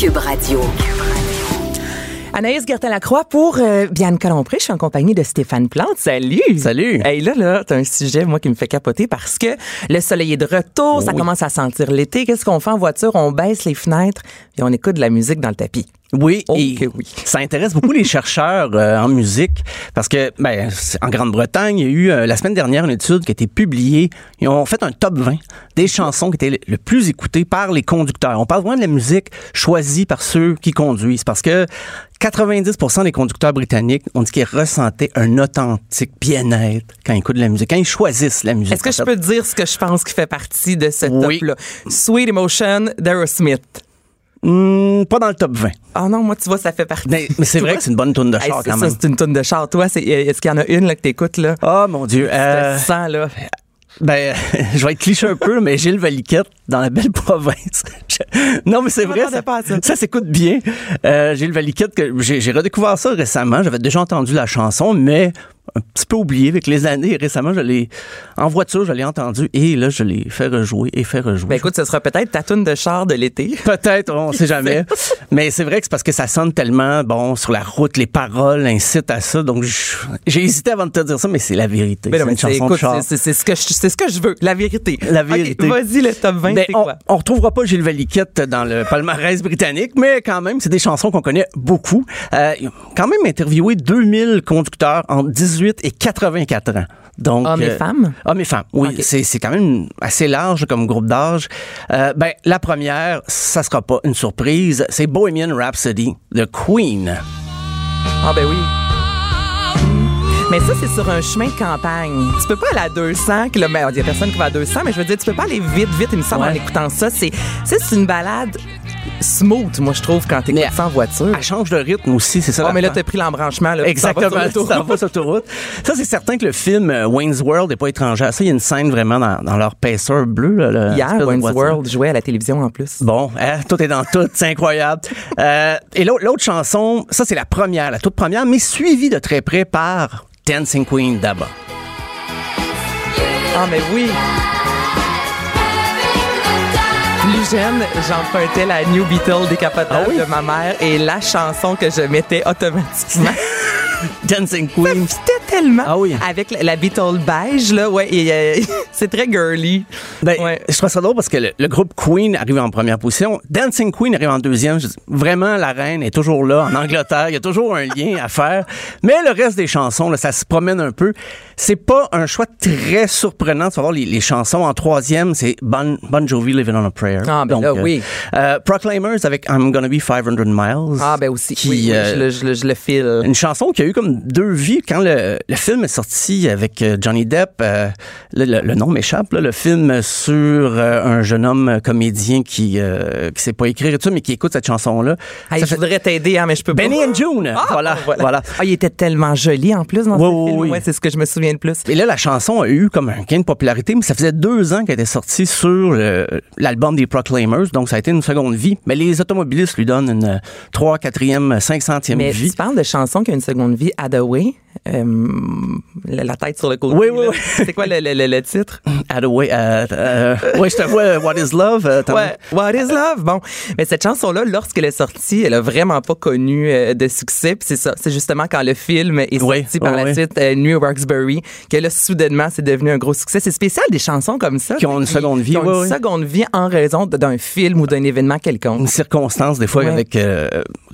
Cube Radio. Anaïs Gertin-Lacroix pour euh, Bianca Lompré. Je suis en compagnie de Stéphane Plante. Salut! Salut. Hey, là, là, t'as un sujet, moi, qui me fait capoter parce que le soleil est de retour, ça commence à sentir l'été. Qu'est-ce qu'on fait en voiture? On baisse les fenêtres et on écoute de la musique dans le tapis. Oui, Oh et oui. ça intéresse beaucoup les chercheurs euh, en musique parce que ben, en Grande-Bretagne, il y a eu euh, la semaine dernière une étude qui a été publiée. Ils ont fait un top 20 des chansons qui étaient le- plus écoutées par les conducteurs. On parle vraiment de la musique choisie par ceux qui conduisent parce que 90% des conducteurs britanniques ont dit qu'ils ressentaient un authentique bien-être quand ils écoutent de la musique, quand ils choisissent la musique. Est-ce que je peux te dire ce que je pense qui fait partie de ce Oui. top-là? Sweet Emotion d'Aerosmith. Hmm, pas dans le top 20. Ah non, moi, tu vois, ça fait partie. Mais, mais c'est vrai que c'est une bonne tourne de char quand ça, même. c'est une tonne de char. Toi, est-ce qu'il y en a une là, que t'écoutes, là? Oh mon Dieu. Euh, Tu te sens, là. Ben, je vais être cliché un peu, mais Gilles Valiquette dans la belle province. Non, mais c'est vrai, ça, ça. ça s'écoute bien. Euh, Gilles Valiquette, que j'ai redécouvert ça récemment. J'avais déjà entendu la chanson, mais un petit peu oublié avec les années. Récemment, je l'ai en voiture, je l'ai entendu et là, je l'ai fait rejouer et fait rejouer. Ben écoute, ce sera peut-être ta toune de char de l'été. Peut-être, on sait jamais. Mais c'est vrai que c'est parce que ça sonne tellement, bon, sur la route, les paroles incitent à ça. Donc, j'ai hésité avant de te dire ça, mais c'est la vérité. Ben C'est ce que je c'est ce que je veux, la vérité. La vérité. Vas-y le top 20, Ben, on, quoi? on retrouvera pas Gilles Valiquette dans le palmarès britannique, mais quand même, c'est des chansons qu'on connaît beaucoup. Euh, quand même interviewé 2000 conducteurs 18 et 84 ans. Donc, Hommes et euh, femmes? Hommes et femmes, oui. Ok. C'est, c'est quand même assez large comme groupe d'âge. Euh, ben, la première, ça sera pas une surprise, c'est Bohemian Rhapsody de Queen. Ah ben oui. Mais ça, c'est sur un chemin de campagne. Tu peux pas aller à 200 km. Il y a personne qui va à 200, mais je veux dire, tu peux pas aller vite, vite, il me semble, Ouais. en écoutant ça. C'est c'est une balade smooth, moi, je trouve, quand t'écoutes en voiture. Elle change de rythme aussi, c'est ça. Oh, mais là, t'as pris l'embranchement. là, Exactement, tu t'en vas sur l'autoroute. Ça, c'est certain que le film euh, Wayne's World n'est pas étranger à ça. Il y a une scène vraiment dans, dans leur pacer bleu. Là, Hier, Wayne's. World jouait à la télévision en plus. Bon, hein, tout est dans tout, c'est incroyable. Euh, et l'autre chanson, ça c'est la première, la toute première, mais suivie de très près par Dancing Queen d'ABBA. Ah, mais oui. Plus jeune, j'empruntais la New Beetle décapotable Ah oui? de ma mère et la chanson que je mettais automatiquement. Dancing Queen. C'était tellement Ah oui. avec la, la Beetle beige là, ouais, et euh, c'est très girly. Ben, Ouais. Je trouve ça drôle parce que le, le groupe Queen arrive en première position. Dancing Queen arrive en deuxième. Je dis, vraiment, la reine est toujours là en Angleterre. Il y a toujours un lien à faire. Mais le reste des chansons, là, ça se promène un peu. C'est pas un choix très surprenant de savoir les, les chansons. En troisième, c'est Bon, bon Jovi, Living on a Prayer. Ah, ben là, oui. euh, Proclaimers avec I'm Gonna Be 500 Miles. Ah ben aussi, Qui, oui, oui, euh, je, le, je le- je le file. Une chanson qui a eu comme deux vies quand le le film est sorti avec euh, Johnny Depp. euh, le, le- le nom m'échappe. Le film sur euh, un jeune homme comédien qui qui sait pas écrire et tout, mais qui écoute cette chanson-là. Hey, Ça je fait- voudrais t'aider, hein, mais je peux pas. Benny and June. Ah, voilà, voilà. Ah, il était tellement joli en plus dans Oui, ce oui, film. oui. Ouais, c'est ce que je me souviens de plus. Et là, la chanson a eu comme un gain de popularité, mais ça faisait deux ans qu'elle était sortie sur l'album des Proclaimers, donc ça a été une seconde vie. Mais les automobilistes lui donnent une euh, trois, quatrième, cinq centième Mais vie. tu parles de chansons qui ont une seconde vie, Hathaway, euh, la, tête sur le côté. Oui, oui, oui. C'est quoi le, le- le- titre? Euh, euh, ouais, je te vois, What is Love? Ouais, What is Love? Bon, mais cette chanson-là, lorsqu'elle est sortie, elle a vraiment pas connu euh, de succès. Puis c'est ça, c'est justement quand le film est sorti Oui, par oui, la oui. suite, New Roxbury, que là, soudainement, c'est devenu un gros succès. C'est spécial des chansons comme ça. Qui ont une seconde vie, Qui ont oui, une oui. seconde vie en raison d'un film ou d'un événement quelconque. une circonstance des fois avec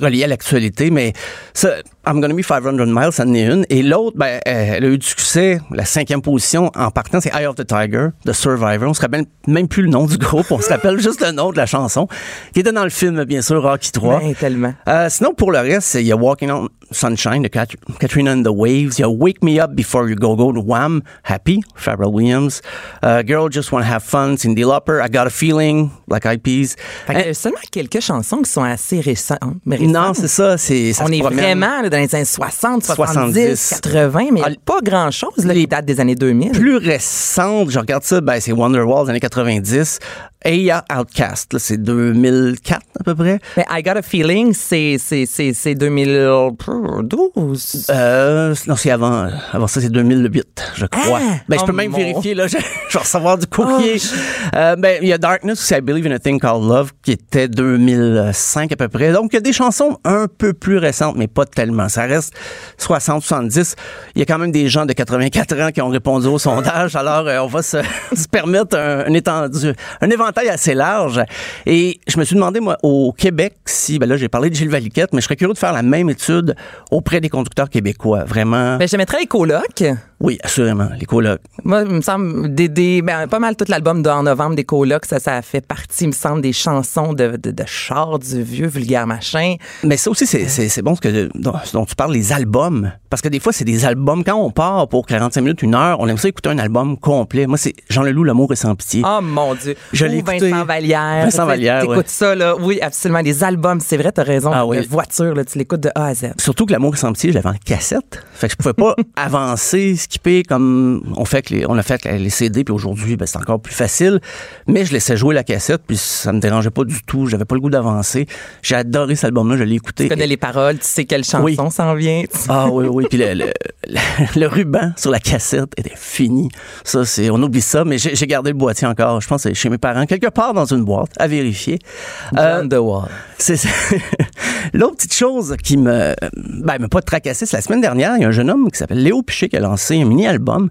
reliée à l'actualité mais ça I'm Gonna Be 500 Miles ça en est une et l'autre ben euh, elle a eu du succès la cinquième position en partant c'est Eye of the Tiger de Survivor on se rappelle même plus le nom du groupe on se rappelle juste le nom de la chanson qui était dans le film bien sûr Rocky 3 Ben, tellement. Euh, sinon, pour le reste, il y a Walking on Sunshine de Kat- Katrina and the Waves. Il y a Wake Me Up Before You Go Go de Wham, Happy, Pharrell Williams. Euh, Girl Just Wanna Have Fun, Cindy Lauper. I Got a Feeling, Black Eyed Peas. Fait que, Hein, euh, seulement quelques chansons qui sont assez récentes. récentes. non, c'est ça. C'est, ça On est promène. vraiment là, dans les années 60, 70, 70. 80, mais Ah, pas grand-chose là, qui date des années 2000. Plus récente, je regarde ça, ben, c'est Wonderwall des années 90. Aya Outcast, là, c'est 2004 à peu près. Mais I Got a Feeling, c'est c'est- c'est- c'est 2012. Euh, non, c'est avant, avant ça, c'est 2008, je crois. Ah! ben, je peux Oh même mon- vérifier, là, je, je vais recevoir du courrier. Oh, Euh, ben, il y a Darkness, c'est I Believe in a Thing Called Love, qui était 2005 à peu près. Donc, il y a des chansons un peu plus récentes, mais pas tellement. Ça reste 60, 70. Il y a quand même des gens de 84 ans qui ont répondu au sondage. Alors, euh, on va se, se permettre un, un étendu, un éventail assez large. Et je me suis demandé, moi, au Québec, si, ben là, j'ai parlé de Gilles Valiquette, mais je serais curieux de faire la même étude auprès des conducteurs québécois. Vraiment. Ben, je mettrais les. Oui, assurément. Les colocs. Moi, il me semble, des, des, ben, pas mal tout l'album de En novembre des colocs, ça, ça fait partie, il me semble, des chansons de, de, de char du vieux vulgaire machin. Mais ça aussi, c'est, c'est bon ce que, dont, tu parles, les albums. Parce que des fois, c'est des albums. Quand on part pour 45 minutes, une heure, on aime ça écouter un album complet. Moi, c'est Jean Leloup, L'amour est sans pitié. Oh mon Dieu. Je l'ai écouté. Vincent Vallière. Vincent Tu- Vallière, T'écoutes ouais. ça, là. Oui, absolument. Les albums, c'est vrai, t'as raison. Ah oui. Voiture, là, tu l'écoutes de A à Z. Surtout que L'amour est sans pitié, je l'avais en cassette. Fait que je pouvais pas avancer, skipper comme on fait que les, on a fait les CD, puis aujourd'hui, ben, c'est encore plus facile. Mais je laissais jouer la cassette, puis ça me dérangeait pas du tout. J'avais pas le goût d'avancer. J'ai adoré cet album-là, je l'ai écouté. Tu connais les paroles, tu sais quelle chanson Oui. s'en vient. Ah oui, oui. Puis le, le, le- le ruban sur la cassette était fini. Ça, c'est, on oublie ça, mais j'ai gardé le boîtier encore. Je pense que chez mes parents, quelque part dans une boîte, à vérifier. Euh, John Wall. c'est. L'autre petite chose qui me, ben, m'a pas tracassé, c'est la semaine dernière, il y a un jeune homme qui s'appelle Léo Piché qui a lancé un mini-album.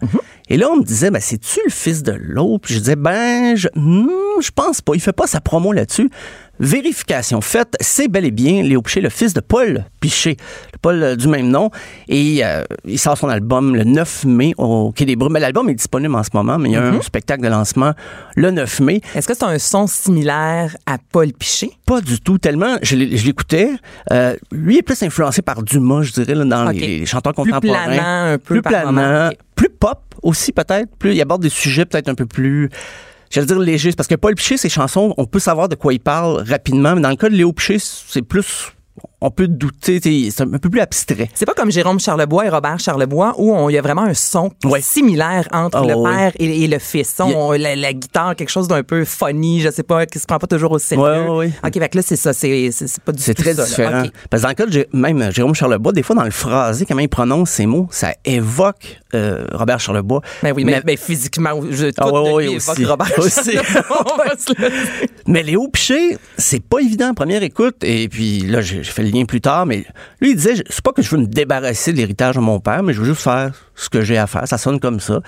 Et là, on me disait, ben, c'est-tu le fils de l'autre? Puis je disais, ben, je, hmm, je pense pas. Il fait pas sa promo là-dessus. Vérification faite, c'est bel et bien Léo Piché, le fils de Paul Piché, le Paul euh, du même nom. Et euh, il sort son album le 9 mai au Quai des Brumes. L'album est disponible en ce moment, mais il y a un spectacle de lancement le 9 mai. Est-ce que c'est un son similaire à Paul Piché? Pas du tout, tellement. Je l'écoutais. Euh, lui est plus influencé par Dumas, je dirais, là, dans les, les chanteurs Plus contemporains. planant un peu Plus par planant. Plus pop aussi, peut-être. Plus, il aborde des sujets peut-être un peu plus. J'allais dire légers. Parce que Paul Piché, ses chansons, on peut savoir de quoi il parle rapidement. Mais dans le cas de Léo Piché, c'est plus. On peut douter. C'est un peu plus abstrait. C'est pas comme Jérôme Charlebois et Robert Charlebois où on- il y a vraiment un son Ouais. similaire entre Ah le père et, et le fils. On- a- la, la guitare, quelque chose d'un peu funny, je sais pas, qui se prend pas toujours au sérieux. Ouais, ouais, ouais. OK, fait que là, c'est ça. C'est pas du C'est tout très ça, différent. Parce que dans le cas de même Jérôme Charlebois, des fois dans le phrasé, comment il prononce ces mots, ça évoque euh, Robert Charlebois. Ben oui, mais, ben physiquement, je, Ah de lui évoque Robert Aussi. Mais Léo Piché, c'est pas évident en première écoute. Et puis là, j'ai fait le plus tard, mais lui, il disait, c'est pas que je veux me débarrasser de l'héritage de mon père, mais je veux juste faire ce que j'ai à faire. Ça sonne comme ça.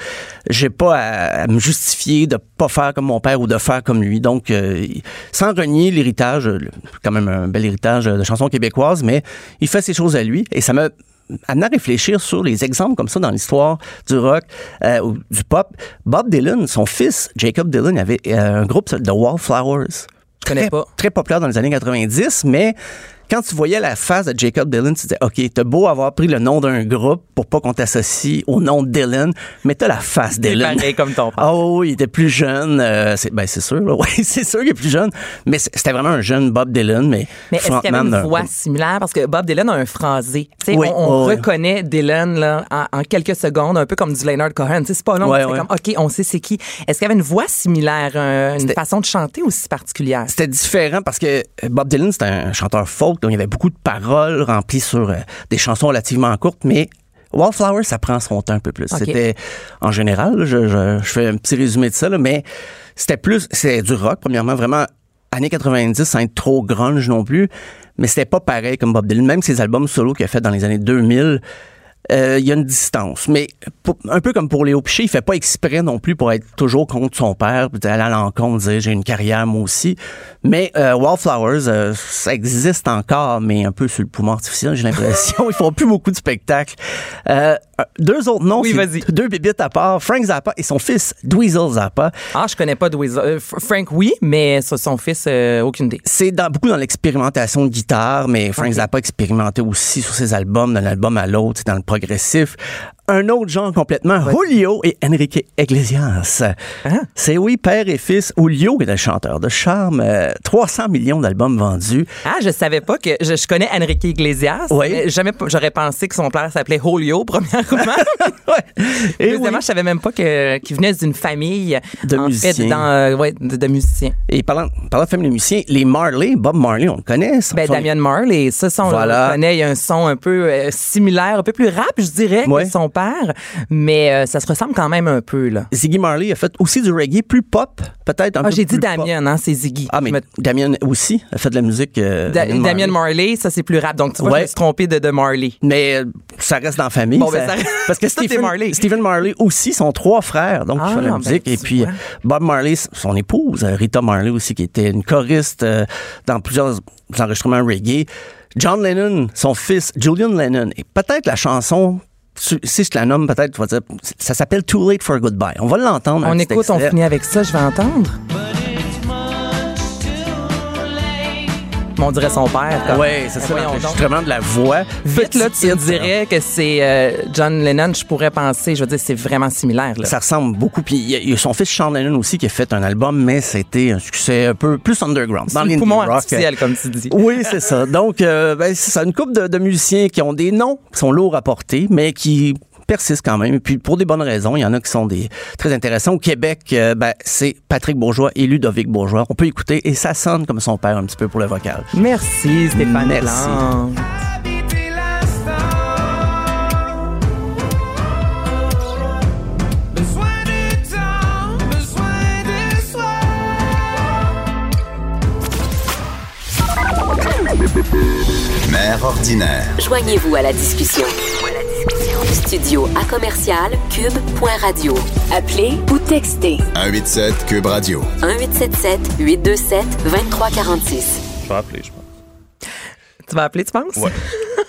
J'ai pas à, à me justifier de pas faire comme mon père ou de faire comme lui. Donc, euh, sans renier l'héritage, quand même un bel héritage de chansons québécoises, mais il fait ses choses à lui. Et ça m'a amené à réfléchir sur les exemples comme ça dans l'histoire du rock euh, ou du pop. Bob Dylan, son fils, Jacob Dylan, avait euh, un groupe, The Wallflowers. connais Très, pas. très populaire dans les années 90, mais quand tu voyais la face de Jacob Dylan, tu disais, OK, t'as beau avoir pris le nom d'un groupe pour pas qu'on t'associe au nom de Dylan, mais t'as la face Dylan. pareil comme ton père. Oh, oui, il était plus jeune. euh, c'est, ben, c'est sûr, là. Oui, c'est sûr qu'il est plus jeune. Mais c'était vraiment un jeune Bob Dylan, mais. Mais est-ce qu'il y avait une voix similaire? Parce que Bob Dylan a un phrasé. Oui, on reconnaît Dylan là, en, en quelques secondes, un peu comme du Leonard Cohen. C'est pas long. Ouais, c'est ouais. comme, OK, on sait c'est qui. Est-ce qu'il y avait une voix similaire, un- une C'était- façon de chanter aussi particulière? C'était différent parce que Bob Dylan, c'était un chanteur folk, donc il y avait beaucoup de paroles remplies sur euh, des chansons relativement courtes, mais Wallflower, ça prend son temps un peu plus. C'était, en général, là, je, je- je fais un petit résumé de ça, là, mais c'était plus, c'est du rock, premièrement, vraiment, années 90, sans être trop grunge non plus, mais c'était pas pareil comme Bob Dylan. Même ses albums solo qu'il a fait dans les années 2000, euh, il y a une distance. Mais pour- un peu comme pour Léo Piché, il fait pas exprès non plus pour être toujours contre son père, puis aller à l'encontre, dire j'ai une carrière moi aussi. Mais euh, Wallflowers, euh, ça existe encore, mais un peu sur le poumon artificiel, j'ai l'impression. Ils font plus beaucoup de spectacles. Euh, deux autres noms, Oui, deux bébites à part, Frank Zappa et son fils Dweezil Zappa. Ah, je connais pas Dweezil. Frank, oui, mais son fils, aucune idée. C'est dans, beaucoup dans l'expérimentation de guitare, mais Frank Ok. Zappa expérimentait aussi sur ses albums, d'un album à l'autre, dans le progressif. Un autre genre complètement, Julio et Enrique Iglesias. Ah. C'est oui, père et fils. Julio, était le chanteur de charme, euh, 300 millions d'albums vendus. Ah, je savais pas que. Je, je connais Enrique Iglesias. Oui. mais Jamais j'aurais pensé que son père s'appelait Julio, premièrement. ouais. Et, Deuxièmement, oui. je savais même pas que- qu'il venait d'une famille De en musiciens. Fait, dans, euh, ouais, de, de musiciens. Et parlant, parlant de famille de musiciens, les Marley, Bob Marley, on le connaît. son- Ben, son- Damien Marley, ça, ça, on le connaît. Il y a un son un peu euh, similaire, un peu plus rap, je dirais, que son père. Mais euh, ça se ressemble quand même un peu, là. Ziggy Marley a fait aussi du reggae plus pop, peut-être un Ah, peu j'ai dit. Damien, hein, c'est Ziggy. Ah, mais me- Damien aussi a fait de la musique. euh, Da- Damien Marley. Marley, ça, c'est plus rap. Donc, tu vois, Ouais. je me suis trompé de, de Marley. Mais euh, ça reste dans la famille. Bon, ben, ça- Parce que Stephen Marley. Stephen Marley aussi sont trois frères, donc Ah, qui font la ben, musique. Et puis vois. Bob Marley, son épouse, Rita Marley aussi, qui était une choriste euh, dans plusieurs enregistrements reggae. John Lennon, son fils, Julian Lennon. Et peut-être la chanson, si je te la nomme, peut-être, tu vas dire, ça s'appelle Too Late for a Goodbye. On va l'entendre. On écoute, on finit avec ça, je vais entendre. On dirait son père. comme. Ouais, c'est ça, l'enregistrement de la voix. Vite, là, tu dirais que c'est euh, John Lennon, je pourrais penser, je veux dire, c'est vraiment similaire. Là. Ça ressemble beaucoup. Puis il y a- son fils Sean Lennon aussi qui a fait un album, mais c'était un succès un peu plus underground. c'est Dans le poumon rock. artificiel, comme tu dis. Oui, c'est ça. Donc, euh, ben, c'est ça. Une couple de, de musiciens qui ont des noms qui sont lourds à porter, mais qui persistent quand même. Et puis, pour des bonnes raisons, il y en a qui sont des très intéressants. Au Québec, euh, ben, c'est Patrick Bourgeois et Ludovic Bourgeois. On peut écouter et ça sonne comme son père un petit peu pour le vocal. Merci, Stéphane Merci. Mère ordinaire. Joignez-vous à la discussion. Studio à commercial cube.radio. Appelez ou textez 187 Cube Radio. 1877 827 2346. Je vais appeler, je pense. Tu vas appeler, tu penses? Ouais.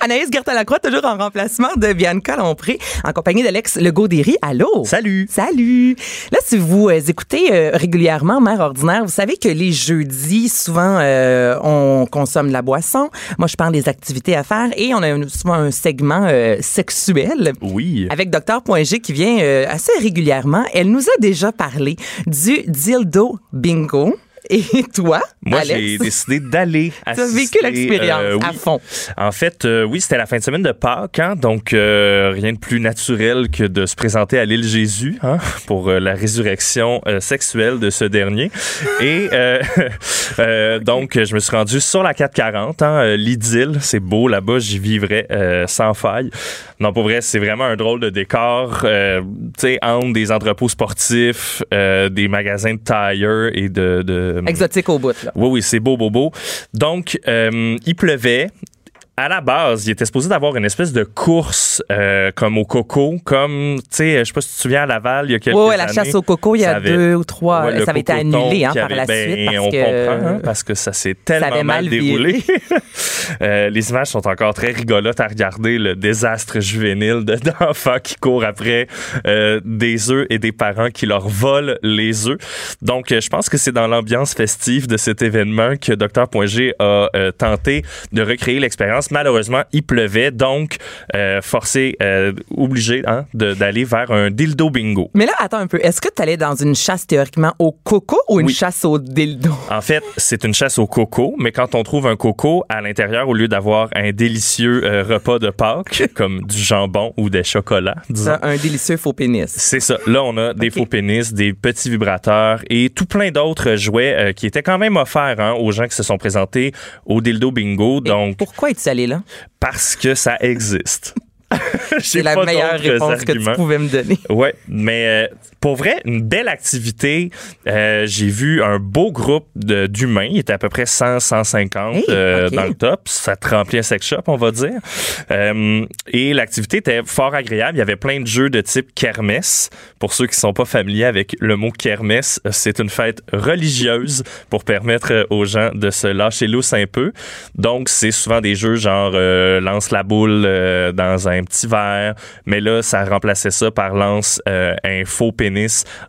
Anaïs Gertin-Lacroix, toujours en remplacement de Bianca Lompré, en compagnie d'Alex Legaudéry. Allô? Salut. Salut! Là, si vous euh, écoutez euh, régulièrement Mère Ordinaire, vous savez que les jeudis, souvent, euh, on consomme de la boisson. Moi, je parle des activités à faire et on a souvent un segment euh, sexuel. Oui. Avec Dr.G qui vient assez régulièrement. Elle nous a déjà parlé du dildo bingo. Et toi, Moi, Alex? j'ai décidé d'aller Tu as assister, vécu l'expérience euh, à fond. En fait, euh, oui, c'était la fin de semaine de Pâques, hein, donc euh, rien de plus naturel que de se présenter à l'île Jésus hein, pour la résurrection sexuelle de ce dernier. Et donc, je me suis rendu sur la 440, hein, l'idylle, c'est beau là-bas, j'y vivrais sans faille. Non, pour vrai, c'est vraiment un drôle de décor, tu sais, entre des entrepôts sportifs, des magasins de tire et de... de Exotique au bout, là. oui, oui, c'est beau, beau, beau. Donc, euh, il pleuvait. À la base, il était supposé d'avoir une espèce de course euh, comme au coco, comme, tu sais, je sais pas si tu te souviens à Laval, il y a quelques Ouais, années. ouais, la chasse au coco, il y a avait- deux ou trois. Ouais, ça avait été annulé hein, par avait- la ben, suite. Parce on que, comprend, hein, parce que ça s'est tellement mal, mal déroulé. Euh, les images sont encore très rigolotes à regarder, le désastre juvénile de- d'enfants qui courent après euh, des œufs et des parents qui leur volent les œufs. Donc, euh, je pense que c'est dans l'ambiance festive de cet événement que Dr.G a tenté de recréer l'expérience. Malheureusement, il pleuvait, donc euh, forcé, euh, obligé hein, d'aller vers un dildo bingo. Mais là, attends un peu. Est-ce que tu allais dans une chasse théoriquement au coco ou une Oui. chasse au dildo? En fait, c'est une chasse au coco, mais quand on trouve un coco à l'intérieur, au lieu d'avoir un délicieux euh, repas de Pâques, comme du jambon ou des chocolats, disons. Ça, un délicieux faux pénis. C'est ça. Là, on a des faux pénis, des petits vibrateurs et tout plein d'autres jouets qui étaient quand même offerts hein, aux gens qui se sont présentés au dildo bingo. Et Donc, Pourquoi es-tu là? parce que ça existe. C'est la meilleure réponse que tu pouvais me donner. Ouais, mais euh, pour vrai, une belle activité. Euh, J'ai vu un beau groupe d'humains. Il était à peu près 100, 150 Hey, euh, dans le top. Ça te remplit un sex shop, on va dire. Euh, et l'activité était fort agréable. Il y avait plein de jeux de type kermesse. Pour ceux qui sont pas familiers avec le mot kermesse, c'est une fête religieuse pour permettre aux gens de se lâcher lousse un peu. Donc, c'est souvent des jeux genre lance la boule dans un petit verre, mais là, ça remplaçait ça par lance un faux pénis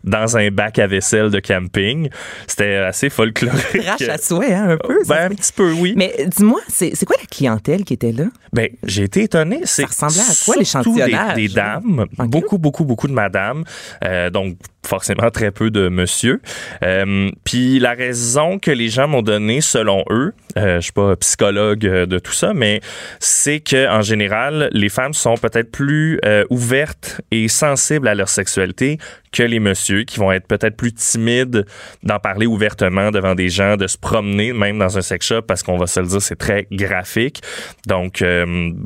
dans un bac à vaisselle de camping. C'était assez folklorique. Crache à souhait, hein, un peu. ça Ben, un petit peu, oui. Mais dis-moi, c'est quoi la clientèle qui était là? Ben, j'ai été étonné. C'est ressemblait à quoi, l'échantillonnage? Des, des dames, beaucoup, beaucoup, beaucoup de madames. Euh, donc, forcément, très peu de monsieur. Euh, Puis la raison que les gens m'ont donnée, selon eux, euh, je suis pas psychologue euh, de tout ça, mais c'est que en général, les femmes sont peut-être plus euh, ouvertes et sensibles à leur sexualité que les messieurs, qui vont être peut-être plus timides d'en parler ouvertement devant des gens, de se promener même dans un sex shop, parce qu'on va se le dire, c'est très graphique. Donc,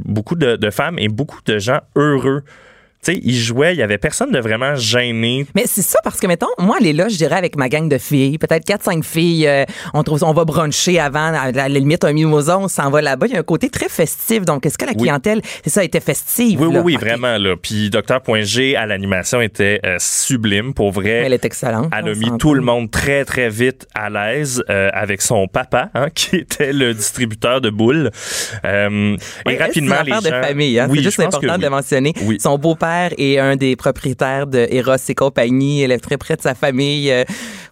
beaucoup de, de femmes et beaucoup de gens heureux. Tu sais, ils jouaient, il y avait personne de vraiment gêné. Mais c'est ça parce que, mettons, moi, aller là, je dirais avec ma gang de filles, peut-être 4-5 filles, euh, on, trouve, on va bruncher avant, à la limite, un mimosa, on s'en va là-bas. Il y a un côté très festif. Donc, est-ce que la Oui. clientèle, c'est ça, était festive? Oui, oui, là? oui, vraiment, là. Puis Dr.G à l'animation était euh, sublime, pour vrai. Elle est excellente. Elle a mis tout le monde très, très vite à l'aise euh, avec son papa, hein, qui était le distributeur de boules. Euh, et rapidement, les gens... de famille. Hein? Oui, c'est juste important de le mentionner. Oui. Son beau-père est un des propriétaires de Eros et compagnie. Elle est très près de sa famille. Euh,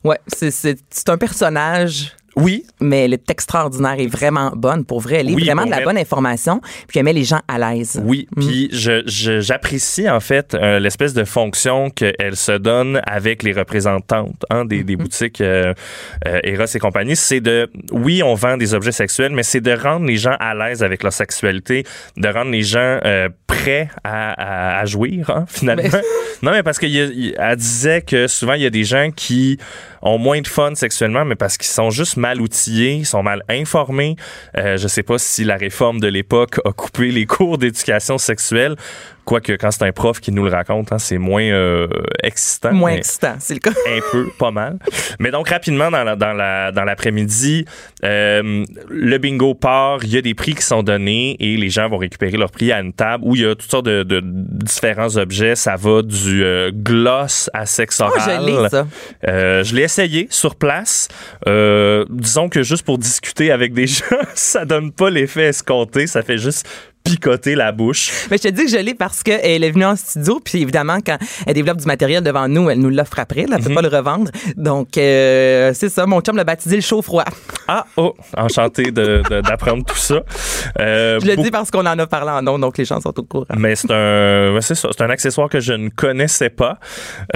ouais, c'est un personnage. Oui, Mais elle est extraordinaire et vraiment bonne. Pour vrai, elle est Oui, vraiment de la bonne information. Puis elle met les gens à l'aise. Oui, puis je- je- j'apprécie en fait euh, l'espèce de fonction qu'elle se donne avec les représentantes hein, des, des boutiques euh, euh, Eros et compagnie. C'est de, oui, on vend des objets sexuels, mais c'est de rendre les gens à l'aise avec leur sexualité, de rendre les gens prêts à, à, à jouir hein, finalement. Mais- non, mais parce qu'elle disait que souvent il y a des gens qui ont moins de fun sexuellement, mais parce qu'ils sont juste mal outillés, ils sont mal informés. Euh, je sais pas si la réforme de l'époque a coupé les cours d'éducation sexuelle. Quoique quand c'est un prof qui nous le raconte, hein, c'est moins euh, excitant. Moins excitant, c'est le cas. un peu, pas mal. Mais donc rapidement dans la, dans la dans l'après-midi, euh, le bingo part, il y a des prix qui sont donnés et les gens vont récupérer leur prix à une table où il y a toutes sortes de, de différents objets. Ça va du euh, gloss à sexe Oh, oral. je l'ai, ça. Je l'ai essayé sur place. Disons que juste pour discuter avec des gens, ça donne pas l'effet escompté. Ça fait juste picoter la bouche. Mais je te dis que je l'ai parce qu'elle est venue en studio, puis évidemment, quand elle développe du matériel devant nous, elle nous l'offre après. Là, elle Mhm. peut pas le revendre. Donc, euh, c'est ça. Mon chum l'a baptisé le chaud-froid. Ah, oh, enchanté d'apprendre tout ça. Euh, Je le dis parce qu'on en a parlé en nom, donc les gens sont au courant. Mais c'est un, c'est un accessoire que je ne connaissais pas.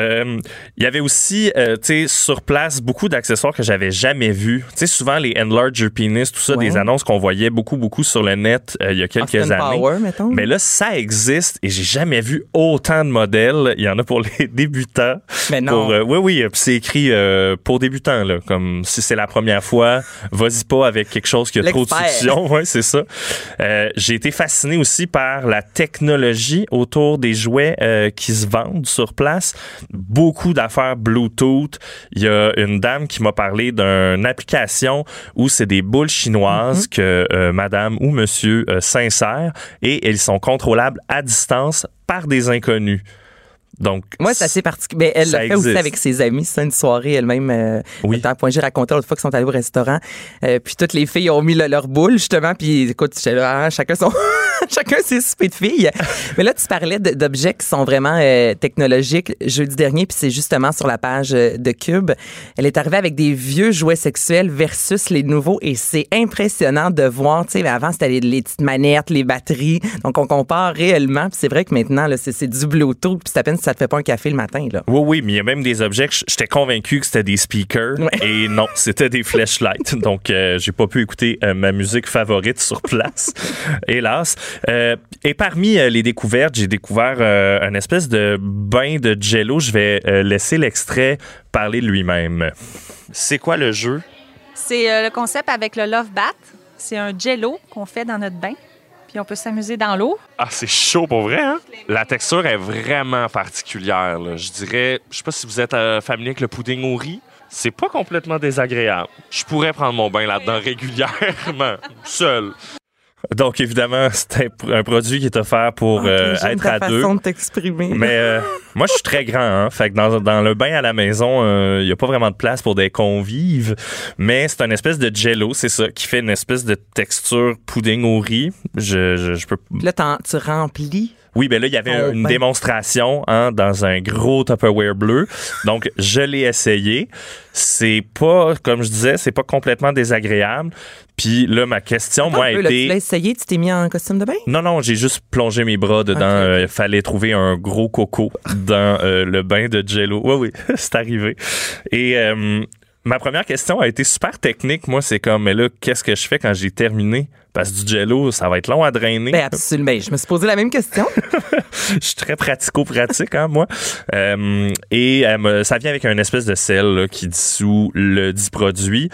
Euh, Il y avait aussi, tu sais, sur place, beaucoup d'accessoires que j'avais jamais vus. Tu sais, souvent les enlarge your penis, tout ça, Ouais. des annonces qu'on voyait beaucoup, beaucoup sur le net il y a Ah, quelques années. Années. Power, mettons. Mais là, ça existe et j'ai jamais vu autant de modèles. Il y en a pour les débutants. Mais non. Pour, euh, oui, oui, puis c'est écrit euh, pour débutants, là. Comme si c'est la première fois, vas-y pas avec quelque chose qui a trop de succion. Ouais, c'est ça. Euh, j'ai été fasciné aussi par la technologie autour des jouets euh, qui se vendent sur place. Beaucoup d'affaires Bluetooth. Il y a une dame qui m'a parlé d'une application où c'est des boules chinoises que euh, madame ou monsieur euh, et elles sont contrôlables à distance par des inconnus. Donc, Moi, c'est assez particulier. Mais elle l'a fait aussi avec ses amis. C'est une soirée elle-même. Euh, Oui. Point, j'ai raconté l'autre fois qu'ils sont allés au restaurant. Euh, puis toutes les filles ont mis le- leur boule, justement. Puis écoute, là, hein, chacun son. chacun ses soupers de filles. Mais là, tu parlais d'objets qui sont vraiment euh, technologiques. Jeudi dernier, puis c'est justement sur la page euh, de Cube. Elle est arrivée avec des vieux jouets sexuels versus les nouveaux. Et c'est impressionnant de voir. Tu sais, avant, c'était les, les petites manettes, les batteries. Donc, on compare réellement. Puis c'est vrai que maintenant, c'est c'est du Bluetooth. Puis c'est à peine si ça te fait pas un café le matin, là. Oui, oui, mais il y a même des objets que j'étais convaincu que c'était des speakers Ouais. et non, c'était des flashlights. Donc, euh, j'ai pas pu écouter euh, ma musique favorite sur place, hélas. Euh, et parmi euh, les découvertes, j'ai découvert euh, un espèce de bain de jello. Je vais euh, laisser l'extrait parler de lui-même. C'est quoi le jeu? C'est euh, le concept avec le Love Bath. C'est un jello qu'on fait dans notre bain. Puis on peut s'amuser dans l'eau. Ah, c'est chaud pour vrai, hein? La texture est vraiment particulière. là. Je dirais, je sais pas si vous êtes euh, familier avec le pudding au riz. C'est pas complètement désagréable. Je pourrais prendre mon bain là-dedans régulièrement, seul. Donc, évidemment, c'est un, un produit qui est offert pour Ah, euh, être ta à deux. façon de t'exprimer. Mais euh, moi, je suis très grand, hein. Fait que dans, dans le bain à la maison, il n'y a pas vraiment de place pour des convives. Mais c'est une espèce de jello, c'est ça, qui fait une espèce de texture pudding au riz. Je, je, je peux. Puis Là, tu remplis. Oui, ben là, il y avait Oh, une ben. démonstration hein, dans un gros Tupperware bleu. Donc, je l'ai essayé. C'est pas, comme je disais, c'est pas complètement désagréable. Puis là, ma question, moi, a là, tu été. l'as essayé, tu t'es mis en costume de bain? Non, non, j'ai juste plongé mes bras dedans. Ok. Euh, fallait trouver un gros coco dans euh, le bain de Jello. Oui, oui, c'est arrivé. Et euh, ma première question a été super technique. Moi, c'est comme, mais là, qu'est-ce que je fais quand j'ai terminé? Parce que du Jello, ça va être long à drainer. Ben, absolument. Ben, je me suis posé la même question. je suis très pratico-pratique, hein, moi. Euh, et me- ça vient avec un espèce de sel là, qui dissout le dit produit.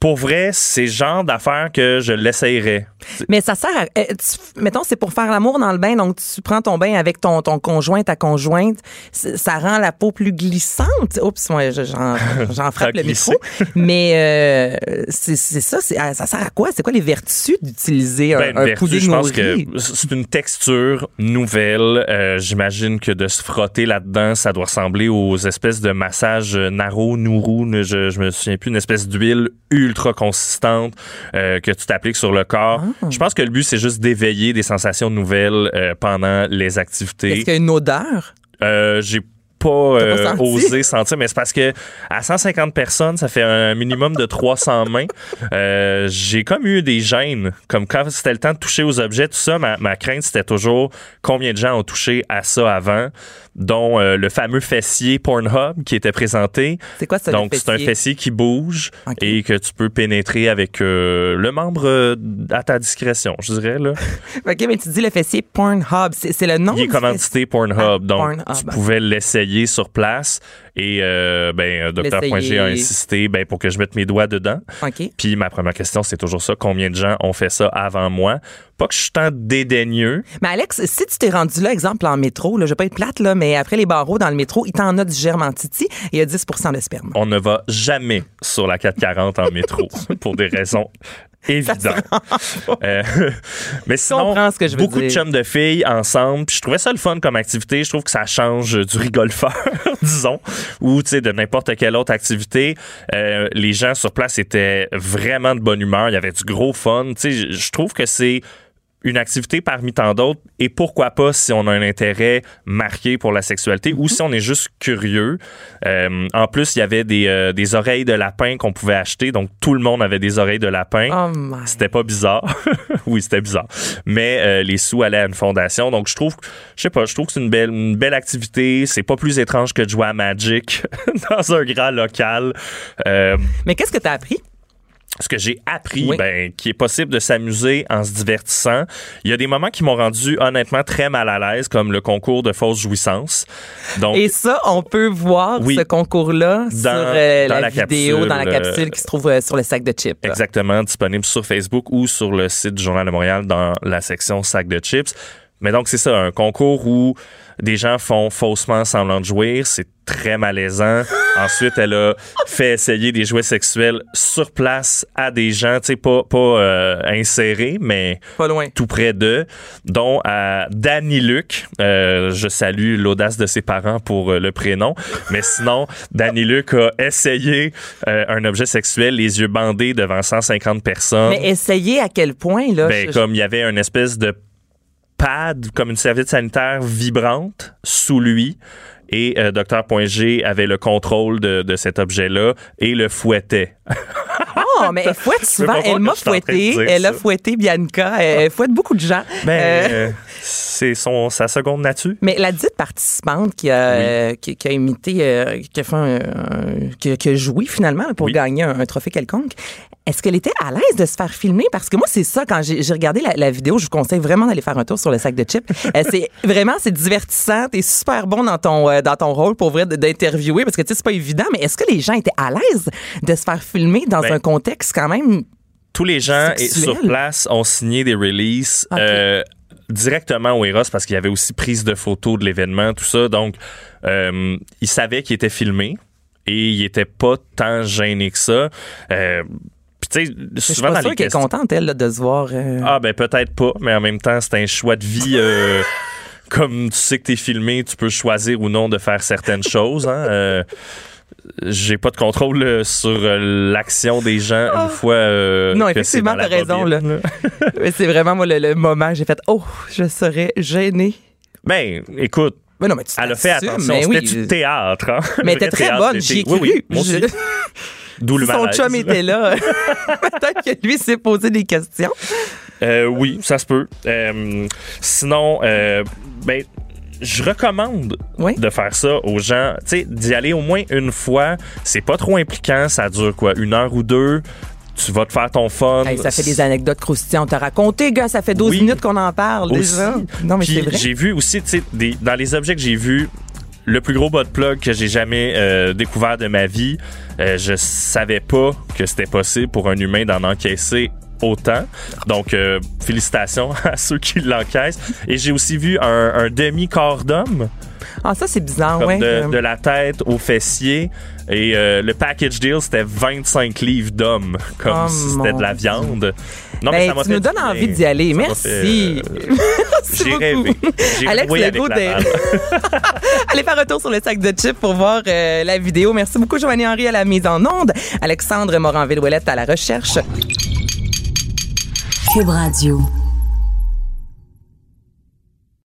Pour vrai, c'est genre d'affaire que je l'essayerais. Mais ça sert à. euh, tu- mettons, c'est pour faire l'amour dans le bain. Donc, tu prends ton bain avec ton, ton conjoint, ta conjointe. Ça rend la peau plus glissante. Oups, moi, j'en frappe le micro. Mais euh, c'est ça. ah, Ça sert à quoi? C'est quoi les vertus d'utiliser un, Ben, un vertu, je pense que c'est une texture nouvelle. Euh, J'imagine que de se frotter là-dedans, ça doit ressembler aux espèces de massages Naro, Nourou, je, je me souviens plus, une espèce d'huile ultra consistante euh, que tu t'appliques sur le corps. Ah. Je pense que le but, c'est juste d'éveiller des sensations nouvelles euh, pendant les activités. Est-ce qu'il y a une odeur? Euh, j'ai pas, euh, pas osé sentir, mais c'est parce que à 150 personnes, ça fait un minimum de 300 mains. Euh, j'ai comme eu des gênes, comme quand c'était le temps de toucher aux objets, tout ça, ma, ma crainte c'était toujours combien de gens ont touché à ça avant, dont euh, le fameux fessier Pornhub qui était présenté. C'est quoi ça? Donc c'est un fessier? qui bouge et que tu peux pénétrer avec euh, le membre à ta discrétion, je dirais là. OK, mais tu dis le fessier Pornhub. C'est le nom Il est commandité Pornhub, Ah, donc Pornhub. tu pouvais l'essayer sur place et euh, ben Dr. L'essayer. G a insisté ben pour que je mette mes doigts dedans. Puis ma première question c'est toujours ça, combien de gens ont fait ça avant moi? Pas que je suis tant dédaigneux. Mais Alex, si tu t'es rendu là, exemple en métro, là, je vais pas être plate, là, mais après les barreaux dans le métro, il t'en a du germe en titi et il y a 10 de sperme. On ne va jamais sur la 440 en métro pour des raisons évidentes. Euh, mais sinon, ce que je veux beaucoup de chums de filles ensemble. Puis je trouvais ça le fun comme activité. Je trouve que ça change du rigolfeur, disons, ou tu sais de n'importe quelle autre activité. Euh, les gens sur place étaient vraiment de bonne humeur. Il y avait du gros fun. Tu sais, je- je trouve que c'est une activité parmi tant d'autres et pourquoi pas si on a un intérêt marqué pour la sexualité ou si on est juste curieux. Euh, en plus, il y avait des, euh, des oreilles de lapin qu'on pouvait acheter, donc tout le monde avait des oreilles de lapin. Oh. C'était pas bizarre. oui, c'était bizarre. Mais euh, les sous allaient à une fondation. Donc, je trouve, je sais pas, je trouve que c'est une belle, une belle activité. C'est pas plus étrange que de jouer à Magic dans un grand local. Mais qu'est-ce que tu as appris? Ce que j'ai appris, Oui. ben, qu'il est possible de s'amuser en se divertissant. Il y a des moments qui m'ont rendu honnêtement très mal à l'aise, comme le concours de fausse jouissance. Donc, Et ça, on peut voir Oui. ce concours-là sur Dans- euh, la, la vidéo, dans la capsule, capsule qui se trouve euh, sur le sac de chips. Exactement, disponible sur Facebook ou sur le site du Journal de Montréal dans la section sac de chips. Mais donc, c'est ça, un concours où des gens font faussement semblant de jouir. C'est très malaisant. Ensuite, elle a fait essayer des jouets sexuels sur place à des gens, tu sais, pas, pas euh, insérés, mais Pas loin. tout près d'eux, dont à Danny Luc. Euh, je salue l'audace de ses parents pour euh, le prénom. Mais sinon, Danny Luc a essayé euh, un objet sexuel, les yeux bandés devant 150 personnes. Mais essayez à quel point, là? Ben, je- comme il y avait une espèce de pad, comme une serviette sanitaire vibrante sous lui. Et euh, Dr. G avait le contrôle de, de cet objet-là et le fouettait. Oh, mais elle fouette souvent. Elle m'a fouetté. Elle a fouetté Bianca. Elle fouette beaucoup de gens. Ben, Euh, euh, c'est son, sa seconde nature. Mais la dite participante qui a, euh, qui, qui a imité, euh, qui a fait un, un- qui, a- qui a joué finalement pour Oui. gagner un, un trophée quelconque, est-ce qu'elle était à l'aise de se faire filmer? Parce que moi, c'est ça, quand j'ai regardé la, la vidéo, je vous conseille vraiment d'aller faire un tour sur le sac de chips. Euh, c'est vraiment, c'est divertissant. T'es super bon dans ton, euh, dans ton rôle pour vrai d'interviewer parce que tu sais, c'est pas évident, mais est-ce que les gens étaient à l'aise de se faire filmer dans Ben, un contexte quand même tous les gens Sexuel? sur place ont signé des releases euh, directement au Eros parce qu'il y avait aussi prise de photos de l'événement, tout ça. Donc, euh, ils savaient qu'il était filmé et il était pas tant gêné que ça. Euh, tu sais, Je suis souvent pas qu'elle est contente, elle, là, de se voir. euh, Ah ben peut-être pas, mais en même temps, c'est un choix de vie. euh, comme tu sais que t'es filmé, tu peux choisir ou non de faire certaines choses. Hein. Euh, j'ai pas de contrôle sur l'action des gens une fois euh, Ah. Non, effectivement, t'as raison, là. C'est vraiment, moi, le, le moment, j'ai fait, oh, je serais gênée. Ben, écoute, Mais non, mais tu elle a fait attention. mais C'était oui. du théâtre. Hein? Mais était très théâtre bonne, j'y ai Oui, cru. oui. Je- D'où le Si son chum était là, peut-être que lui s'est posé des questions. Euh, oui, ça se peut. Euh, sinon, euh, ben, je recommande Oui. de faire ça aux gens. Tu sais, d'y aller au moins une fois. C'est pas trop impliquant. Ça dure quoi, une heure ou deux? Tu vas te faire ton fun. Hey, ça fait des anecdotes croustillantes. T'as raconté, gars, ça fait 12 Oui. minutes qu'on en parle Aussi. déjà. Non, mais c'est vrai. J'ai vu aussi, tu sais, des- dans les objets que j'ai vus, le plus gros bot plug que j'ai jamais euh, découvert de ma vie, euh, je savais pas que c'était possible pour un humain d'en encaisser autant. Donc, euh, félicitations à ceux qui l'encaissent. Et j'ai aussi vu un, un demi-corps d'homme, Ah, ça, c'est bizarre, comme ouais. de, Euh, de la tête au fessier. Et euh, le package deal, c'était 25 livres d'hommes, comme Oh, si c'était de la Dieu. Non, Ben, ça tu fait nous donnes envie d'y aller. Ça Merci. euh, Merci J'ai beaucoup. rêvé. Alex Legault balle. Allez faire un tour sur le sac de chips pour voir euh, la vidéo. Merci beaucoup, Joanny Henry, à la mise en onde. Alexandre Moranville-Ouellette à la recherche. Cube Radio.